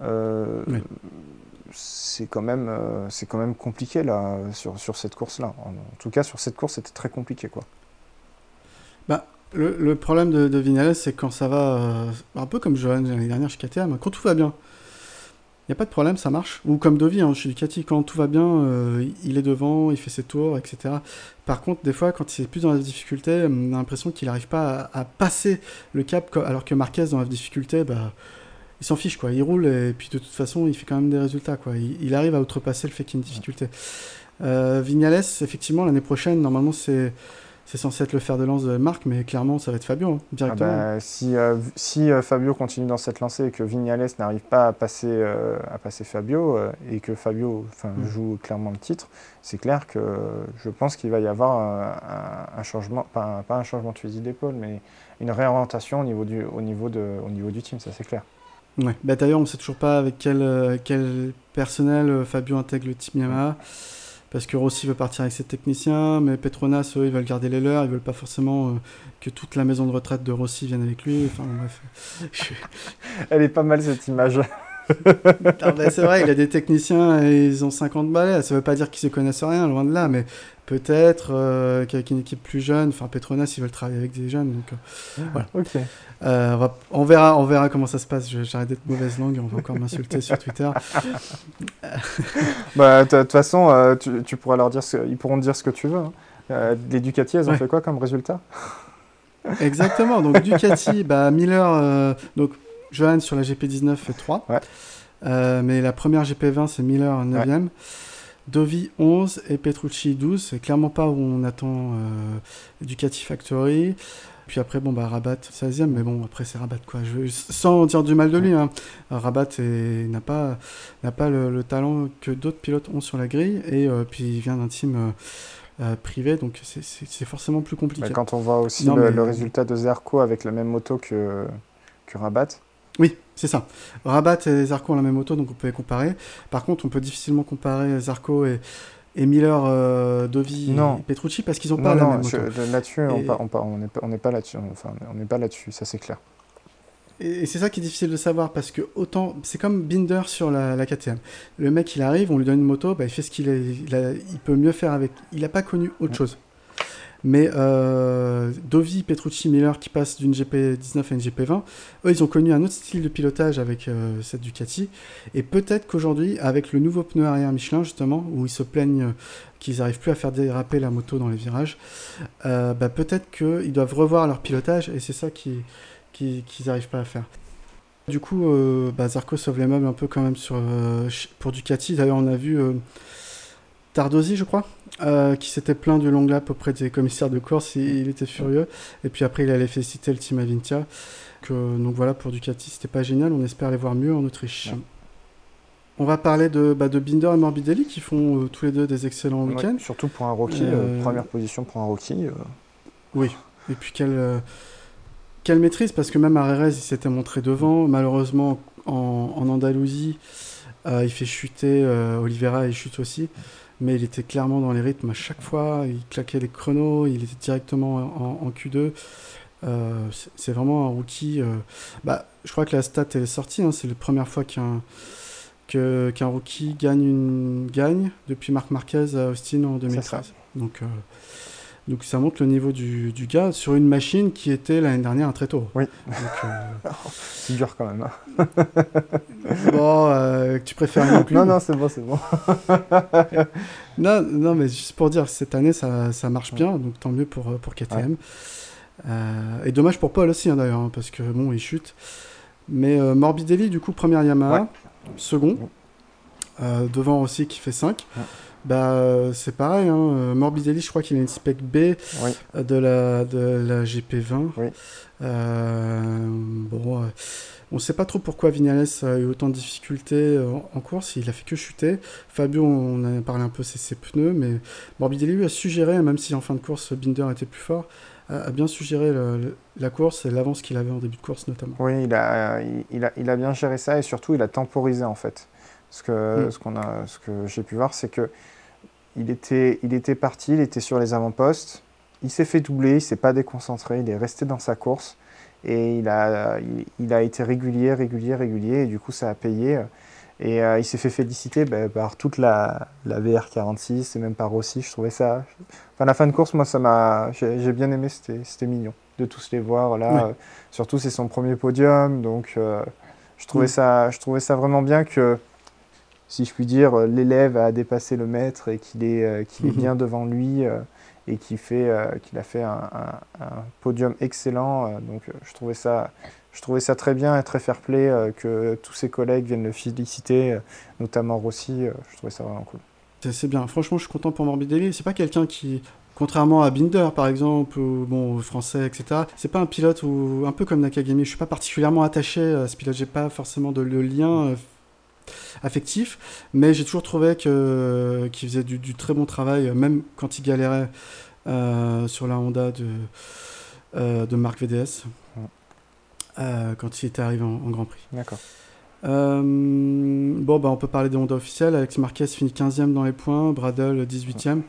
Oui c'est quand même euh, c'est quand même compliqué là sur, sur cette course là. En, tout cas sur cette course c'était très compliqué quoi. Bah le, problème de, de Vinales c'est quand ça va euh, un peu comme Johan l'année dernière chez KTM quand tout va bien il n'y a pas de problème, ça marche. Ou comme Dovi, hein, chez Ducati, quand tout va bien, euh, il est devant, il fait ses tours, etc. Par contre, des fois, quand il est plus dans la difficulté, on a l'impression qu'il n'arrive pas à, à, passer le cap, alors que Marquez, dans la difficulté, bah, il s'en fiche quoi, il roule et puis de toute façon il fait quand même des résultats quoi. Il, arrive à outrepasser le fait qu'il y ait une difficulté. Euh, Vignales, effectivement l'année prochaine normalement c'est c'est censé être le fer de lance de Marc, mais clairement ça va être Fabio hein, directement. Ah bah, si euh, si euh, Fabio continue dans cette lancée et que Vignales n'arrive pas à passer euh, à passer Fabio et que Fabio mm. joue clairement le titre, c'est clair que je pense qu'il va y avoir un, changement, pas, pas, un changement de fusil d'épaule, mais une réorientation au niveau du au niveau de au niveau du team, ça c'est clair. Ouais. Bah, D'ailleurs, on ne sait toujours pas avec quel, euh, quel personnel euh, Fabio intègre le team Yamaha. Parce que Rossi veut partir avec ses techniciens, mais Petronas, eux, ils veulent garder les leurs. Ils veulent pas forcément euh, que toute la maison de retraite de Rossi vienne avec lui. Enfin, bref. Elle est pas mal cette image. Ah, bah, c'est vrai, il a des techniciens et ils ont 50 balais. Ça veut pas dire qu'ils se connaissent rien, loin de là, mais peut-être euh, qu'avec une équipe plus jeune, enfin Petronas, ils veulent travailler avec des jeunes. Donc, euh, voilà. Ok. Euh, on, verra, on verra comment ça se passe. J'arrête d'être mauvaise langue, on va encore m'insulter sur Twitter. bah, de toute façon, tu, pourras leur dire, ils pourront te dire ce que tu veux. Hein. les Ducati, elles ont fait quoi comme résultat? Exactement. Donc Ducati, bah, Miller, donc Johan sur la GP19 fait 3. mais la première GP20, c'est Miller 9ème. Dovi 11 et Petrucci 12. C'est clairement pas où on attend euh, Ducati Factory. Puis après, bon, bah, Rabat 16e, mais bon, après, c'est Rabat, quoi. Je, sans dire du mal de lui, hein. Rabat n'a pas, n'a pas le, talent que d'autres pilotes ont sur la grille, et euh, puis il vient d'un team euh, privé, donc c'est forcément plus compliqué. quand on voit aussi le, résultat de Zerko avec la même moto que, que Rabat, oui, c'est ça. Rabat et Zarco ont la même auto, donc on peut les comparer. Par contre, on peut difficilement comparer Zarco et, Miller, euh, Dovi et Petrucci parce qu'ils n'ont pas la même auto. Là-dessus, on n'est pas, là-dessus. Enfin, on n'est pas là-dessus, ça c'est clair. et, c'est ça qui est difficile de savoir parce que autant c'est comme Binder sur la, la, KTM. Le mec il arrive, on lui donne une moto, bah, il fait ce qu'il il, il, peut mieux faire avec. Il n'a pas connu autre chose. Mais euh, Dovi, Petrucci, Miller qui passent d'une GP19 à une GP20, eux ils ont connu un autre style de pilotage avec euh, cette Ducati. Et peut-être qu'aujourd'hui, avec le nouveau pneu arrière Michelin justement, où ils se plaignent qu'ils n'arrivent plus à faire déraper la moto dans les virages, euh, bah, peut-être qu'ils doivent revoir leur pilotage et c'est ça qu'ils n'arrivent pas à faire. Du coup, bah, Zarco sauve les meubles un peu quand même sur, pour Ducati. D'ailleurs, on a vu Tardosi, je crois, euh, qui s'était plaint du long lap auprès des commissaires de course. Il, était furieux. Et puis après, il allait féliciter le team Avintia. donc voilà, pour Ducati, c'était pas génial. On espère les voir mieux en Autriche. On va parler de, bah, de Binder et Morbidelli qui font euh, tous les deux des excellents week-ends. Surtout pour un rookie, euh, première position pour un rookie. Oui, et puis quelle, quelle maîtrise, parce que même Arerez, il s'était montré devant. Malheureusement, en, en Andalousie, il fait chuter Oliveira, il chute aussi mais il était clairement dans les rythmes à chaque fois. Il claquait les chronos, il était directement en, Q2. Euh, c'est vraiment un rookie. Euh, bah, je crois que la stat est sortie. Hein, c'est la première fois qu'un qu'un rookie gagne une gagne depuis Marc Marquez à Austin en 2013. Donc euh, donc ça montre le niveau du, du, gars sur une machine qui était l'année dernière un très tôt. Oui. Euh, c'est dur quand même. Hein. bon, euh, tu préfères non plus Non, non, c'est bon, c'est bon. non, non, mais juste pour dire, cette année ça, ça marche bien, donc tant mieux pour, euh, pour KTM. et dommage pour Paul aussi hein, d'ailleurs, hein, parce que bon, il chute. Mais Morbidelli, du coup, première Yamaha, second. devant aussi qui fait 5. Bah, euh, c'est pareil. Hein. Euh, Morbidelli, je crois qu'il a une spec B euh, de, la, de la GP20. bon, on ne sait pas trop pourquoi Vignales a eu autant de difficultés en, course. Il a fait que chuter. Fabio, on a parlé un peu c'est ses pneus, mais Morbidelli lui a suggéré, même si en fin de course Binder était plus fort, a, bien suggéré la course et l'avance qu'il avait en début de course notamment. Oui, il a, il, a, il a bien géré ça et surtout il a temporisé en fait. Ce que, mm. ce qu'on a, ce que j'ai pu voir, c'est que il était, il était parti, il était sur les avant-postes. Il s'est fait doubler, il ne s'est pas déconcentré, il est resté dans sa course. Et il a, il, a été régulier, régulier, régulier. Et du coup, ça a payé. Et euh, il s'est fait féliciter bah, par toute la, la, VR46 et même par Rossi. Je trouvais ça. Enfin, la fin de course, moi, ça m'a. J'ai bien aimé, c'était mignon de tous les voir. Là, surtout, c'est son premier podium. Donc, euh, je, trouvais ça, je trouvais ça vraiment bien que si je puis dire, euh, l'élève a dépassé le maître et qu'il est, euh, est mhm. bien devant lui euh, et qu'il a fait un, podium excellent. donc je trouvais ça, je trouvais ça très bien et très fair play que tous ses collègues viennent le féliciter, notamment Rossi. je trouvais ça vraiment cool. C'est bien. Franchement, je suis content pour Morbidelli. C'est pas quelqu'un qui, contrairement à Binder par exemple, ou bon, français, etc. C'est pas un pilote ou un peu comme Nakagami. Je suis pas particulièrement attaché à ce pilote. J'ai pas forcément de le lien affectif, mais j'ai toujours trouvé que qu'il faisait du, très bon travail, même quand il galérait euh, sur la Honda de, euh, de Marc VDS, euh, quand il était arrivé en, Grand Prix. D'accord. bon, bah, on peut parler des Honda officiels. Alex Marquez finit 15e dans les points, Bradle 18e.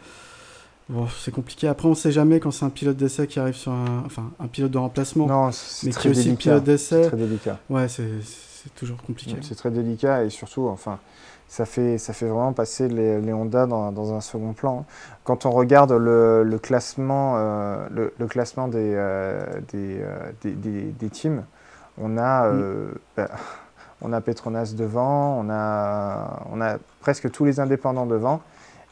Bon, c'est compliqué. Après, on sait jamais quand c'est un pilote d'essai qui arrive sur un, enfin, un pilote de remplacement, non, mais qui est aussi pilote d'essai. C'est très délicat. Ouais, c'est c'est toujours compliqué. C'est très délicat et surtout, enfin, ça fait, ça fait vraiment passer les, les Honda dans, dans, un second plan. Quand on regarde le, le classement, euh, le, classement des, euh, euh, des, des, des, teams, on a, mm. bah, on a Petronas devant, on a, on a presque tous les indépendants devant,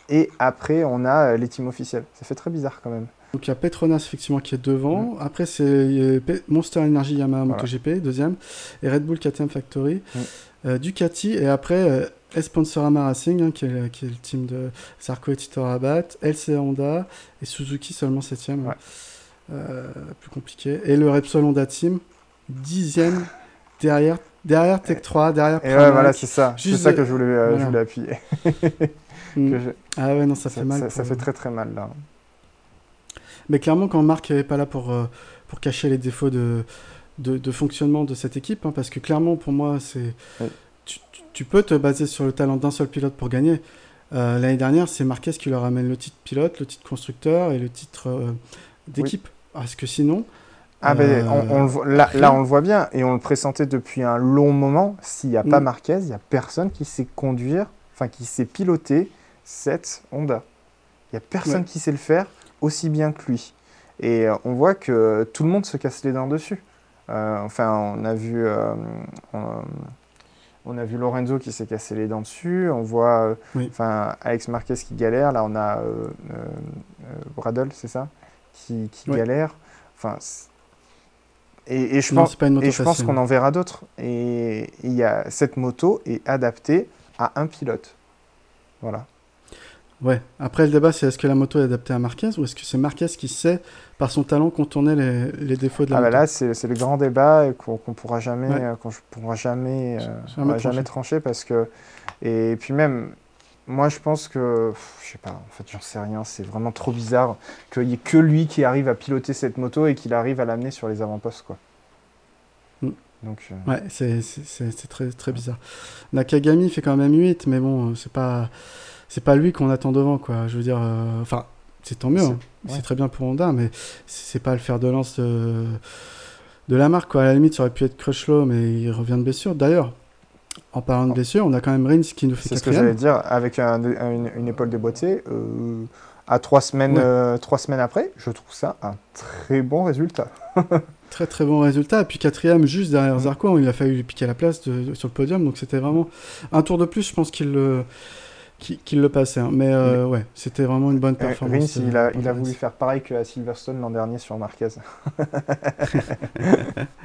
et après on a les teams officiels. Ça fait très bizarre quand même. Donc il y a Petronas effectivement qui est devant. Mm. Après c'est Monster Energy Yamaha MotoGP deuxième et Red Bull KTM Factory, mm. euh, Ducati et après euh, Esponsorama Racing hein, qui, est, qui, est, le team de Sarko et Tito Rabat, LC Honda et Suzuki seulement septième. Euh, plus compliqué. Et le Repsol Honda Team dixième derrière derrière Tech 3 derrière. Et ouais, voilà c'est ça. C'est ça que je voulais, je voulais appuyer. Mm. Ah ouais non ça, fait mal. Ça, ça fait très très mal là. Mais clairement, quand Marc n'est pas là pour, euh, pour cacher les défauts de, de, fonctionnement de cette équipe, hein, parce que clairement, pour moi, c'est tu, peux te baser sur le talent d'un seul pilote pour gagner. Euh, l'année dernière, c'est Marquez qui leur amène le titre pilote, le titre constructeur et le titre euh, d'équipe. Parce que sinon, Ah ben, on, là, là, on le voit bien et on le pressentait depuis un long moment. S'il n'y a pas mm. Marquez, il n'y a personne qui sait conduire, enfin qui sait piloter cette Honda. Il n'y a personne qui sait le faire aussi bien que lui. Et on voit que tout le monde se casse les dents dessus. enfin, on a vu, on a vu Lorenzo qui s'est cassé les dents dessus. On voit euh, enfin Alex Marquez qui galère. Là, on a euh, euh, Bradle, c'est ça Qui, galère. Enfin, et, je pense, et je pense qu'on en verra d'autres. Et il y a, cette moto est adaptée à un pilote. Voilà. Ouais. Après, le débat, c'est est-ce que la moto est adaptée à Marquez ou est-ce que c'est Marquez qui sait, par son talent, contourner les, les défauts de la ah bah là, c'est le grand débat qu'on ne pourra jamais, qu'on pourra jamais, euh, jamais, trancher parce que. Et puis même, moi, je pense que. Je sais pas, en fait, j'en sais rien. C'est vraiment trop bizarre qu'il n'y ait que lui qui arrive à piloter cette moto et qu'il arrive à l'amener sur les avant-postes, quoi. Mm. Donc, euh, Ouais, c'est très, très bizarre. Nakagami fait quand même 8, mais bon, c'est pas c'est pas lui qu'on attend devant, quoi. Je veux dire, euh, enfin, c'est tant mieux, hein. c'est très bien pour Honda, mais c'est pas le fer de lance de, la marque, quoi. À la limite, ça aurait pu être Crutchlow, mais il revient de blessure. D'ailleurs, en parlant de blessure, on a quand même Rins qui nous fait C'est ce que j'allais dire, avec une, épaule déboîtée, euh, à trois semaines, euh, trois semaines après, je trouve ça un très bon résultat. très très bon résultat. Et puis quatrième, juste derrière Zarco, il a fallu lui piquer la place sur le podium, donc c'était vraiment un tour de plus, je pense qu'il le qu'il le passait. Hein. Mais euh, ouais, c'était vraiment une bonne euh, performance. Rins, il, a, il a voulu faire pareil qu'à Silverstone l'an dernier sur Marquez.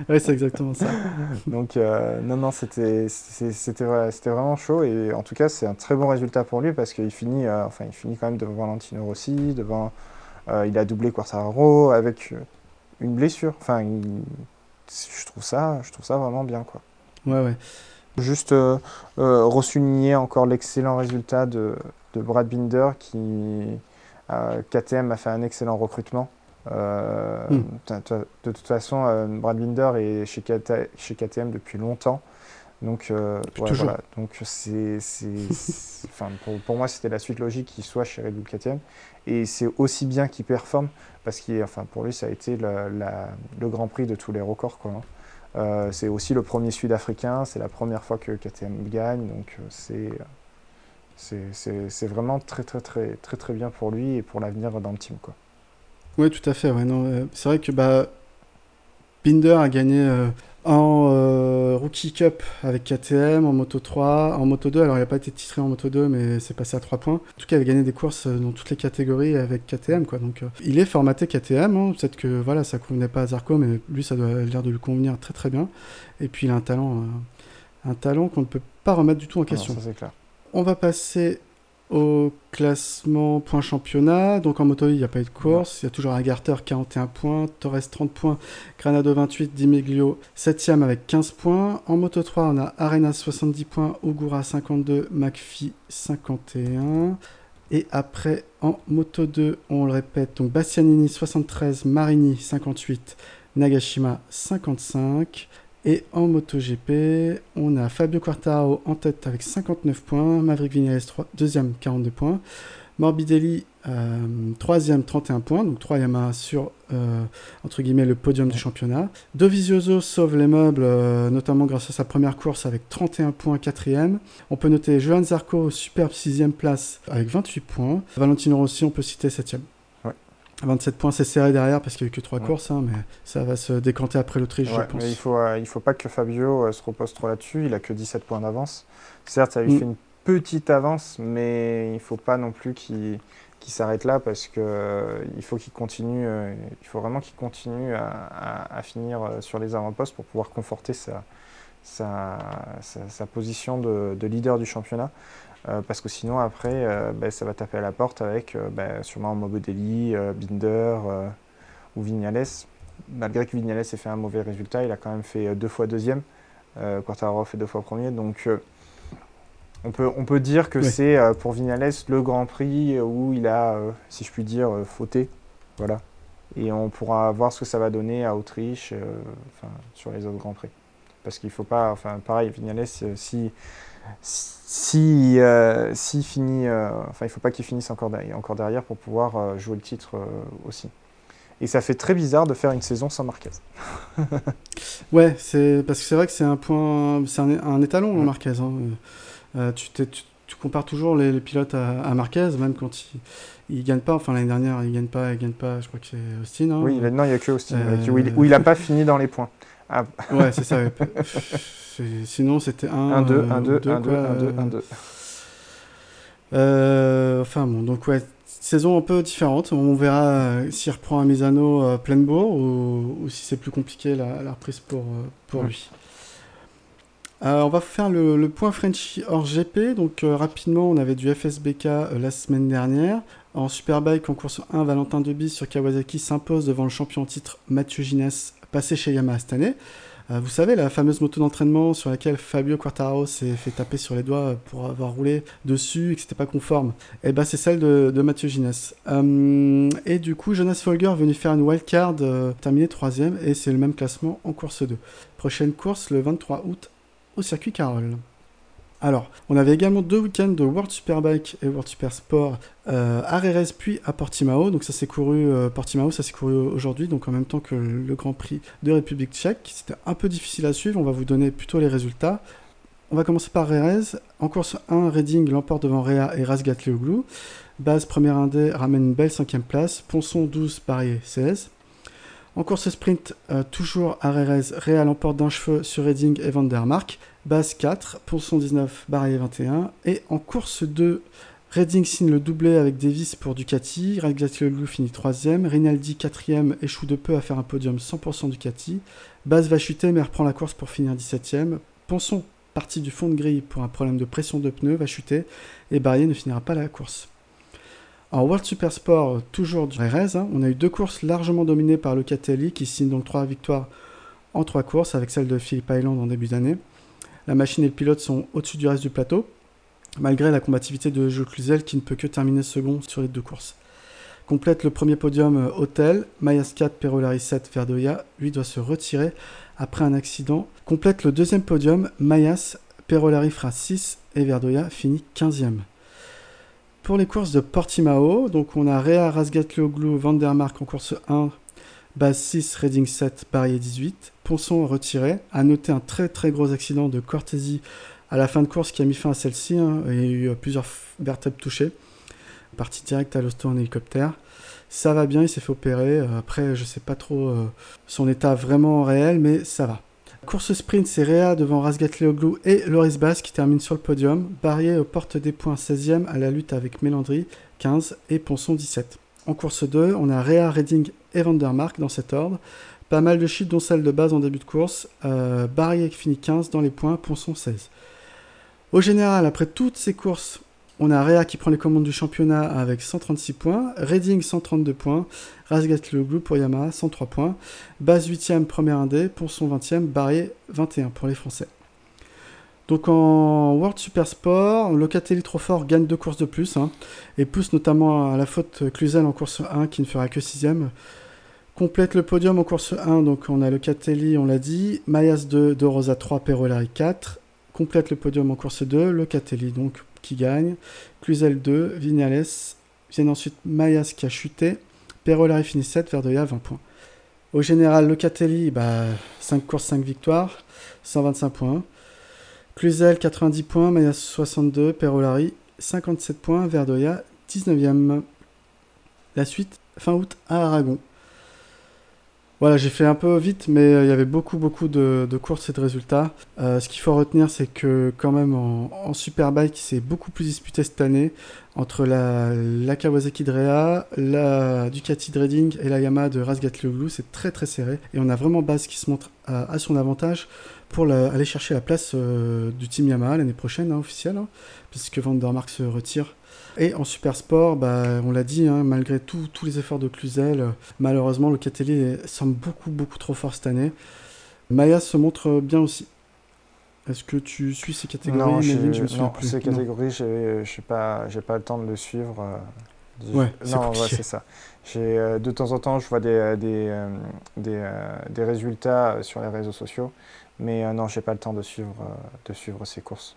oui, c'est exactement ça. Donc, euh, non, non, c'était vraiment chaud. Et en tout cas, c'est un très bon résultat pour lui parce qu'il finit, enfin, il finit quand même devant Valentino Rossi, devant, il a doublé Quartararo avec une blessure. Enfin, je, trouve ça, je trouve ça vraiment bien. Quoi. Ouais, ouais. Juste euh, euh ressouligner encore l'excellent résultat de, Brad Binder qui, euh, KTM a fait un excellent recrutement. Euh, hmm. de, toute façon, Brad Binder est chez, chez KTM depuis longtemps. Donc, voilà. Donc c'est, enfin, pour, moi, c'était la suite logique qu'il soit chez Red Bull KTM. Et c'est aussi bien qu'il performe parce que, enfin, pour lui, ça a été le Grand Prix de tous les records. Quoi, hein. Euh, c'est aussi le premier Sud-Africain, c'est la première fois que KTM gagne, donc euh, c'est vraiment très très très très très bien pour lui et pour l'avenir dans le team quoi. Oui, tout à fait. Ouais, euh, c'est vrai que bah, Binder a gagné en euh, Rookie Cup avec KTM, en Moto 3, en Moto 2. Alors, il n'a pas été titré en Moto 2, mais c'est passé à 3 points. En tout cas, il a gagné des courses euh, dans toutes les catégories avec KTM. Quoi. Donc, euh, il est formaté KTM. Hein. Peut-être que voilà, ça ne convenait pas à Zarco, mais lui, ça doit l'air de lui convenir très très bien. Et puis, il a un talent, un talent qu'on ne peut pas remettre du tout en question. ça, c'est clair. On va passer au classement point championnat. Donc en moto, il n'y a pas eu de course. Il y a toujours Agarter 41 points, Torres 30 points, Granado 28, Dimeglio 7ème avec 15 points. En moto 3, on a Arena 70 points, Ogura 52, McPhee 51. Et après, en moto 2, on le répète, donc Bastianini 73, Marini 58, Nagashima 55. Et en MotoGP, on a Fabio Quartararo en tête avec 59 points, Maverick Vinales 3, deuxième 42 points, Morbidelli euh, troisième 31 points, donc troisième sur euh, entre guillemets le podium du championnat. Dovizioso sauve les meubles, euh, notamment grâce à sa première course avec 31 points quatrième. On peut noter Johan Zarco superbe sixième place avec 28 points. Valentino Rossi, on peut citer septième. 27 points, c'est serré derrière parce qu'il n'y a eu que 3 courses, hein, mais ça va se décanter après l'Autriche, je pense. Mais il ne faut, euh, il faut pas que Fabio euh, se repose trop là-dessus. Il a que 17 points d'avance. Certes, ça lui mm. fait une petite avance, mais il ne faut pas non plus qu'il s'arrête là parce qu'il euh, faut qu'il continue. il faut vraiment qu'il continue à, finir sur les avant-postes pour pouvoir conforter sa, sa, sa, position de, de, leader du championnat. Euh, parce que sinon, après, euh, ben, ça va taper à la porte avec euh, ben, sûrement Mobodelli, Binder ou Vignales. Malgré que Vignales ait fait un mauvais résultat, il a quand même fait deux fois deuxième. Quartararo fait deux fois premier. Donc, on, peut, on peut dire que c'est pour Vignales le Grand Prix où il a, si je puis dire, fauté. Voilà. Et on pourra voir ce que ça va donner à Autriche, sur les autres Grands Prix. Parce qu'il ne faut pas, enfin, pareil, Vignales, si si, euh, finit, euh, enfin, il ne faut pas qu'il finisse encore derrière, encore derrière pour pouvoir euh, jouer le titre aussi. Et ça fait très bizarre de faire une saison sans Marquez. ouais, c'est parce que c'est vrai que c'est un point, c'est un, étalon, hein, Marquez. Hein. Tu, tu, compares toujours les, pilotes à, Marquez, même quand il, ne gagne pas. Enfin l'année dernière, il gagne pas, il gagne pas. Je crois que c'est Austin. Hein. Oui, non, il n'y a que Austin où, il, n'a pas fini dans les points. Ah. Ouais, c'est ça. Sinon, c'était 1 1-2, 1-2, 1-2, 1-2. Enfin bon, donc ouais, saison un peu différente. On verra euh, s'il reprend à Misano euh, pleine bourre ou, si c'est plus compliqué la, la reprise pour, euh, pour lui. on va faire le, point Frenchy hors GP. Donc rapidement, on avait du FSBK la semaine dernière. En Superbike, en course 1, Valentin Debis sur Kawasaki s'impose devant le champion titre Mathieu Ginès, passé chez Yamaha cette année. Euh, vous savez, la fameuse moto d'entraînement sur laquelle Fabio Quartararo s'est fait taper sur les doigts pour avoir roulé dessus et que c'était pas conforme, et eh ben c'est celle de, Mathieu Ginès. Euh, et du coup, Jonas Folger venu faire une wildcard, euh, terminé troisième, et c'est le même classement en course 2. Prochaine course le 23 août au circuit Carole. Alors, on avait également deux week-ends de World Superbike et World Super Sport euh, à Rérez puis à Portimao. Donc ça s'est couru, euh, Portimao, ça s'est couru aujourd'hui, donc en même temps que le Grand Prix de République tchèque. C'était un peu difficile à suivre, on va vous donner plutôt les résultats. On va commencer par Rérez. En course 1, Reading l'emporte devant Réa et Razgat Leoglou. Base première indé ramène une belle cinquième place. Ponson 12, Barrier 16. En course sprint, euh, toujours à Rérez, Réa l'emporte d'un cheveu sur Reading et Vandermark base 4, Ponson 19, Barrier 21. Et en course 2, Redding signe le doublé avec Davis pour Ducati, Loup finit 3ème, Rinaldi 4ème, échoue de peu à faire un podium 100% Ducati, Base va chuter mais reprend la course pour finir 17ème, Ponson, parti du fond de grille pour un problème de pression de pneus, va chuter, et Barrier ne finira pas la course. En World Super Sport, toujours du RS, hein, on a eu deux courses largement dominées par Locatelli qui signe donc trois victoires en trois courses avec celle de Philippe Island en début d'année. La machine et le pilote sont au-dessus du reste du plateau, malgré la combativité de Jules Cluzel qui ne peut que terminer second sur les deux courses. Complète le premier podium euh, Hôtel, Mayas 4, Perolari 7, Verdoya, lui doit se retirer après un accident. Complète le deuxième podium, Mayas, Perolari fera 6 et Verdoya finit 15e. Pour les courses de Portimao, donc on a Rea Rasgatlioglu Vandermark en course 1 Base 6, Reading 7, Barrier 18. Ponson retiré. À noter un très très gros accident de Cortési à la fin de course qui a mis fin à celle-ci. Hein. Il y a eu euh, plusieurs vertèbres touchées. Partie directe à l'hosto en hélicoptère. Ça va bien, il s'est fait opérer. Euh, après, je sais pas trop euh, son état vraiment réel, mais ça va. Course sprint, c'est Réa devant Razgatlioglu et Loris Bass qui termine sur le podium. Barrier aux portes des points 16e à la lutte avec Mélandry 15 et Ponson 17. En course 2, on a Réa, Redding et Vandermark dans cet ordre. Pas mal de chutes, dont celle de base en début de course. Euh, Barrier qui finit 15 dans les points, Ponson 16. Au général, après toutes ces courses, on a Réa qui prend les commandes du championnat avec 136 points, Redding 132 points, Razgat le pour Yamaha 103 points, Base 8ème, première indé, Ponson 20ème, Barrier 21 pour les Français. Donc en World Super Sport, Locatelli trop fort gagne deux courses de plus hein, et pousse notamment à la faute Cluzel en course 1 qui ne fera que 6 Complète le podium en course 1, donc on a Locatelli, on l'a dit, Mayas 2, De Rosa 3, Perolari 4. Complète le podium en course 2, Locatelli donc qui gagne, Cluzel 2, Vignales, viennent ensuite Mayas qui a chuté, Perolari finit 7, Verdoya 20 points. Au général, Locatelli, bah, 5 courses, 5 victoires, 125 points. Cluzel 90 points, Mayas 62, Perolari 57 points, Verdoya 19e. La suite, fin août à Aragon. Voilà, j'ai fait un peu vite, mais euh, il y avait beaucoup, beaucoup de, courses et de résultats. Euh, ce qu'il faut retenir, c'est que quand même en, Superbike, c'est beaucoup plus disputé cette année entre la, Kawasaki Drea, la Ducati Reading et la Yamaha de Razgatlioglu. C'est très très serré et on a vraiment base qui se montre à, son avantage pour aller chercher la place euh, du team Yamaha l'année prochaine, hein, officielle, hein, puisque Vandermark se retire et en super sport, bah, on l'a dit, hein, malgré tous les efforts de Cluzel, malheureusement, le Catelli semble beaucoup, beaucoup trop fort cette année. Maya se montre bien aussi. Est-ce que tu suis ces catégories Non, je, non ces catégories, je n'ai pas, pas le temps de le suivre. Euh, ouais, non, c'est ça. Euh, de temps en temps, je vois des, des, euh, des, des résultats sur les réseaux sociaux, mais non, je n'ai pas le temps de suivre, de suivre ces courses.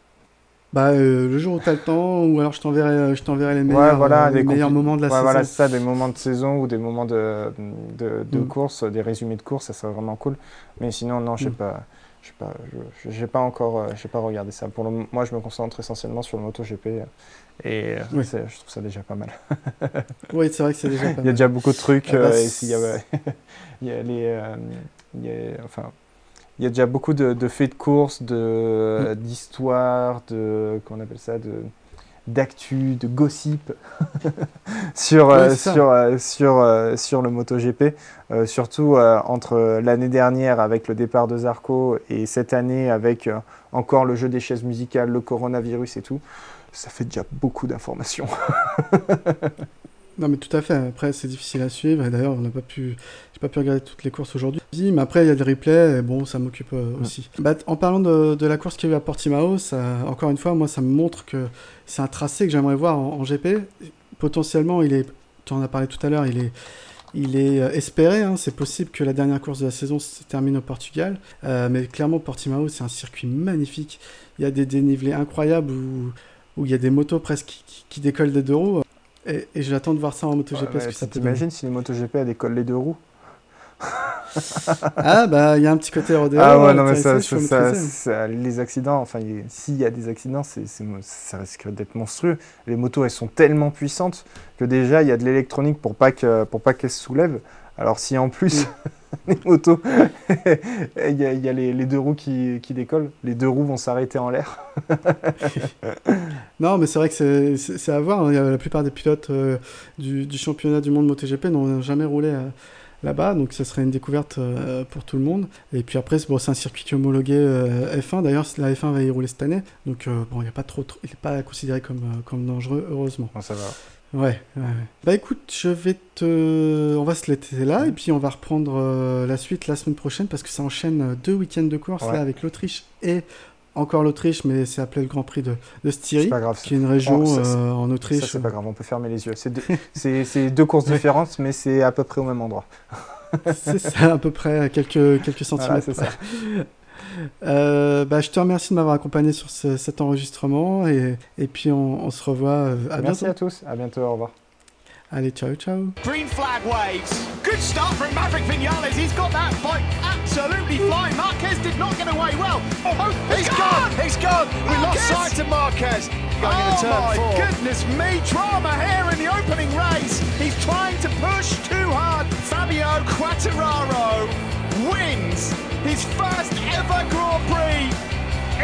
Bah, euh, le jour où tu as le temps, ou alors je t'enverrai, je t'enverrai les meilleurs, voilà, euh, les meilleurs moments de la Ouais, saison. Voilà, ça, des moments de saison ou des moments de, de, de Mm. course, des résumés de course, ça serait vraiment cool. Mais sinon, non, je sais Mm. pas. J'ai pas encore, euh, j'ai pas regardé ça. Pour le, mo- moi, je me concentre essentiellement sur le MotoGP euh, et euh, Oui. je trouve ça déjà pas mal. Oui, c'est vrai que c'est déjà pas Il y a mal. déjà beaucoup de trucs. Ah bah, euh, et s'il y a, il y a les, euh, il y a- enfin, il y a déjà beaucoup de, de faits de course, de Mm. d'histoires, de comment on appelle ça, de d'actu, de gossip sur euh, sur euh, sur euh, sur le MotoGP. Surtout entre l'année dernière avec le départ de Zarco et cette année avec encore le jeu des chaises musicales, le coronavirus et tout. Ça fait déjà beaucoup d'informations. Non, mais tout à fait. Après, c'est difficile à suivre. Et d'ailleurs, on n'a pas pu, j'ai pas pu regarder toutes les courses aujourd'hui. Mais après, il y a des replays. Et bon, ça m'occupe euh, aussi. Bah, en parlant de, de la course qu'il y a eu à Portimao, ça, encore une fois, moi, ça me montre que c'est un tracé que j'aimerais voir en, en GP. Potentiellement, il est, tu en as parlé tout à l'heure, il est, il est euh, espéré. hein. C'est possible que la dernière course de la saison se termine au Portugal. Euh, mais clairement, Portimao, c'est un circuit magnifique. Il y a des dénivelés incroyables où, où il y a des motos presque qui, qui- qui décollent des deux roues. Et, et j'attends de voir ça en MotoGP. Ouais, ça peut T'imagines si les MotoGP a décolle les deux roues Ah bah il y a un petit côté rodéo. Ah ouais, hein, non, mais ça, ça, ça, faut ça- les accidents, enfin, il- s'il y a des accidents, c'est, ça risque d'être monstrueux. Les motos, elles sont tellement puissantes que déjà, il y a de l'électronique pour pas, que, pour pas qu'elles se soulèvent. Alors, si en plus, les motos, il y a, il y a les, les deux roues qui, qui décollent, les deux roues vont s'arrêter en l'air. Non, mais c'est vrai que c'est- à voir. hein. La plupart des pilotes euh, du, du championnat du monde MotoGP n'ont jamais roulé euh, là-bas, donc ce serait une découverte euh, pour tout le monde. Et puis après, c'est bon, c'est un circuit qui est homologué euh, F1. D'ailleurs, la F1 va y rouler cette année, donc euh, bon, il y a pas trop, trop- il n'est pas considéré comme, comme dangereux, heureusement. Ça va. Ouais. Bah écoute, je vais te... On va se laisser là, et puis on va reprendre euh, la suite la semaine prochaine, parce que ça enchaîne euh, deux week-ends de course, Ouais. là, avec l'Autriche et encore l'Autriche, mais c'est appelé le Grand Prix de, de Styrie, C'est pas grave. qui est une région Oh, ça, euh, en Ça, Autriche. c'est pas grave, on peut fermer les yeux. C'est deux, c'est- c'est deux courses différentes, mais c'est à peu près au même endroit. c'est ça, à peu près, quelques, quelques Voilà, centimètres. c'est ça. Euh, bah, je te remercie de m'avoir accompagné sur ce- cet enregistrement, et, et puis on, on se revoit euh, à Merci bientôt. à tous. À bientôt. Au revoir. Allez, ciao, ciao. Green flag waves. Good start from Maverick Vinales. He's got that bike absolutely flying. Marquez did not get away well. Oh, He's gone! He's gone! We lost Marquez! sight of Marquez. Going Oh into turn my four. goodness me, drama here in the opening race. He's trying to push too hard. Fabio Quattararo wins his first ever Grand Prix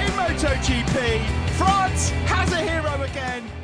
in MotoGP. France has a hero again.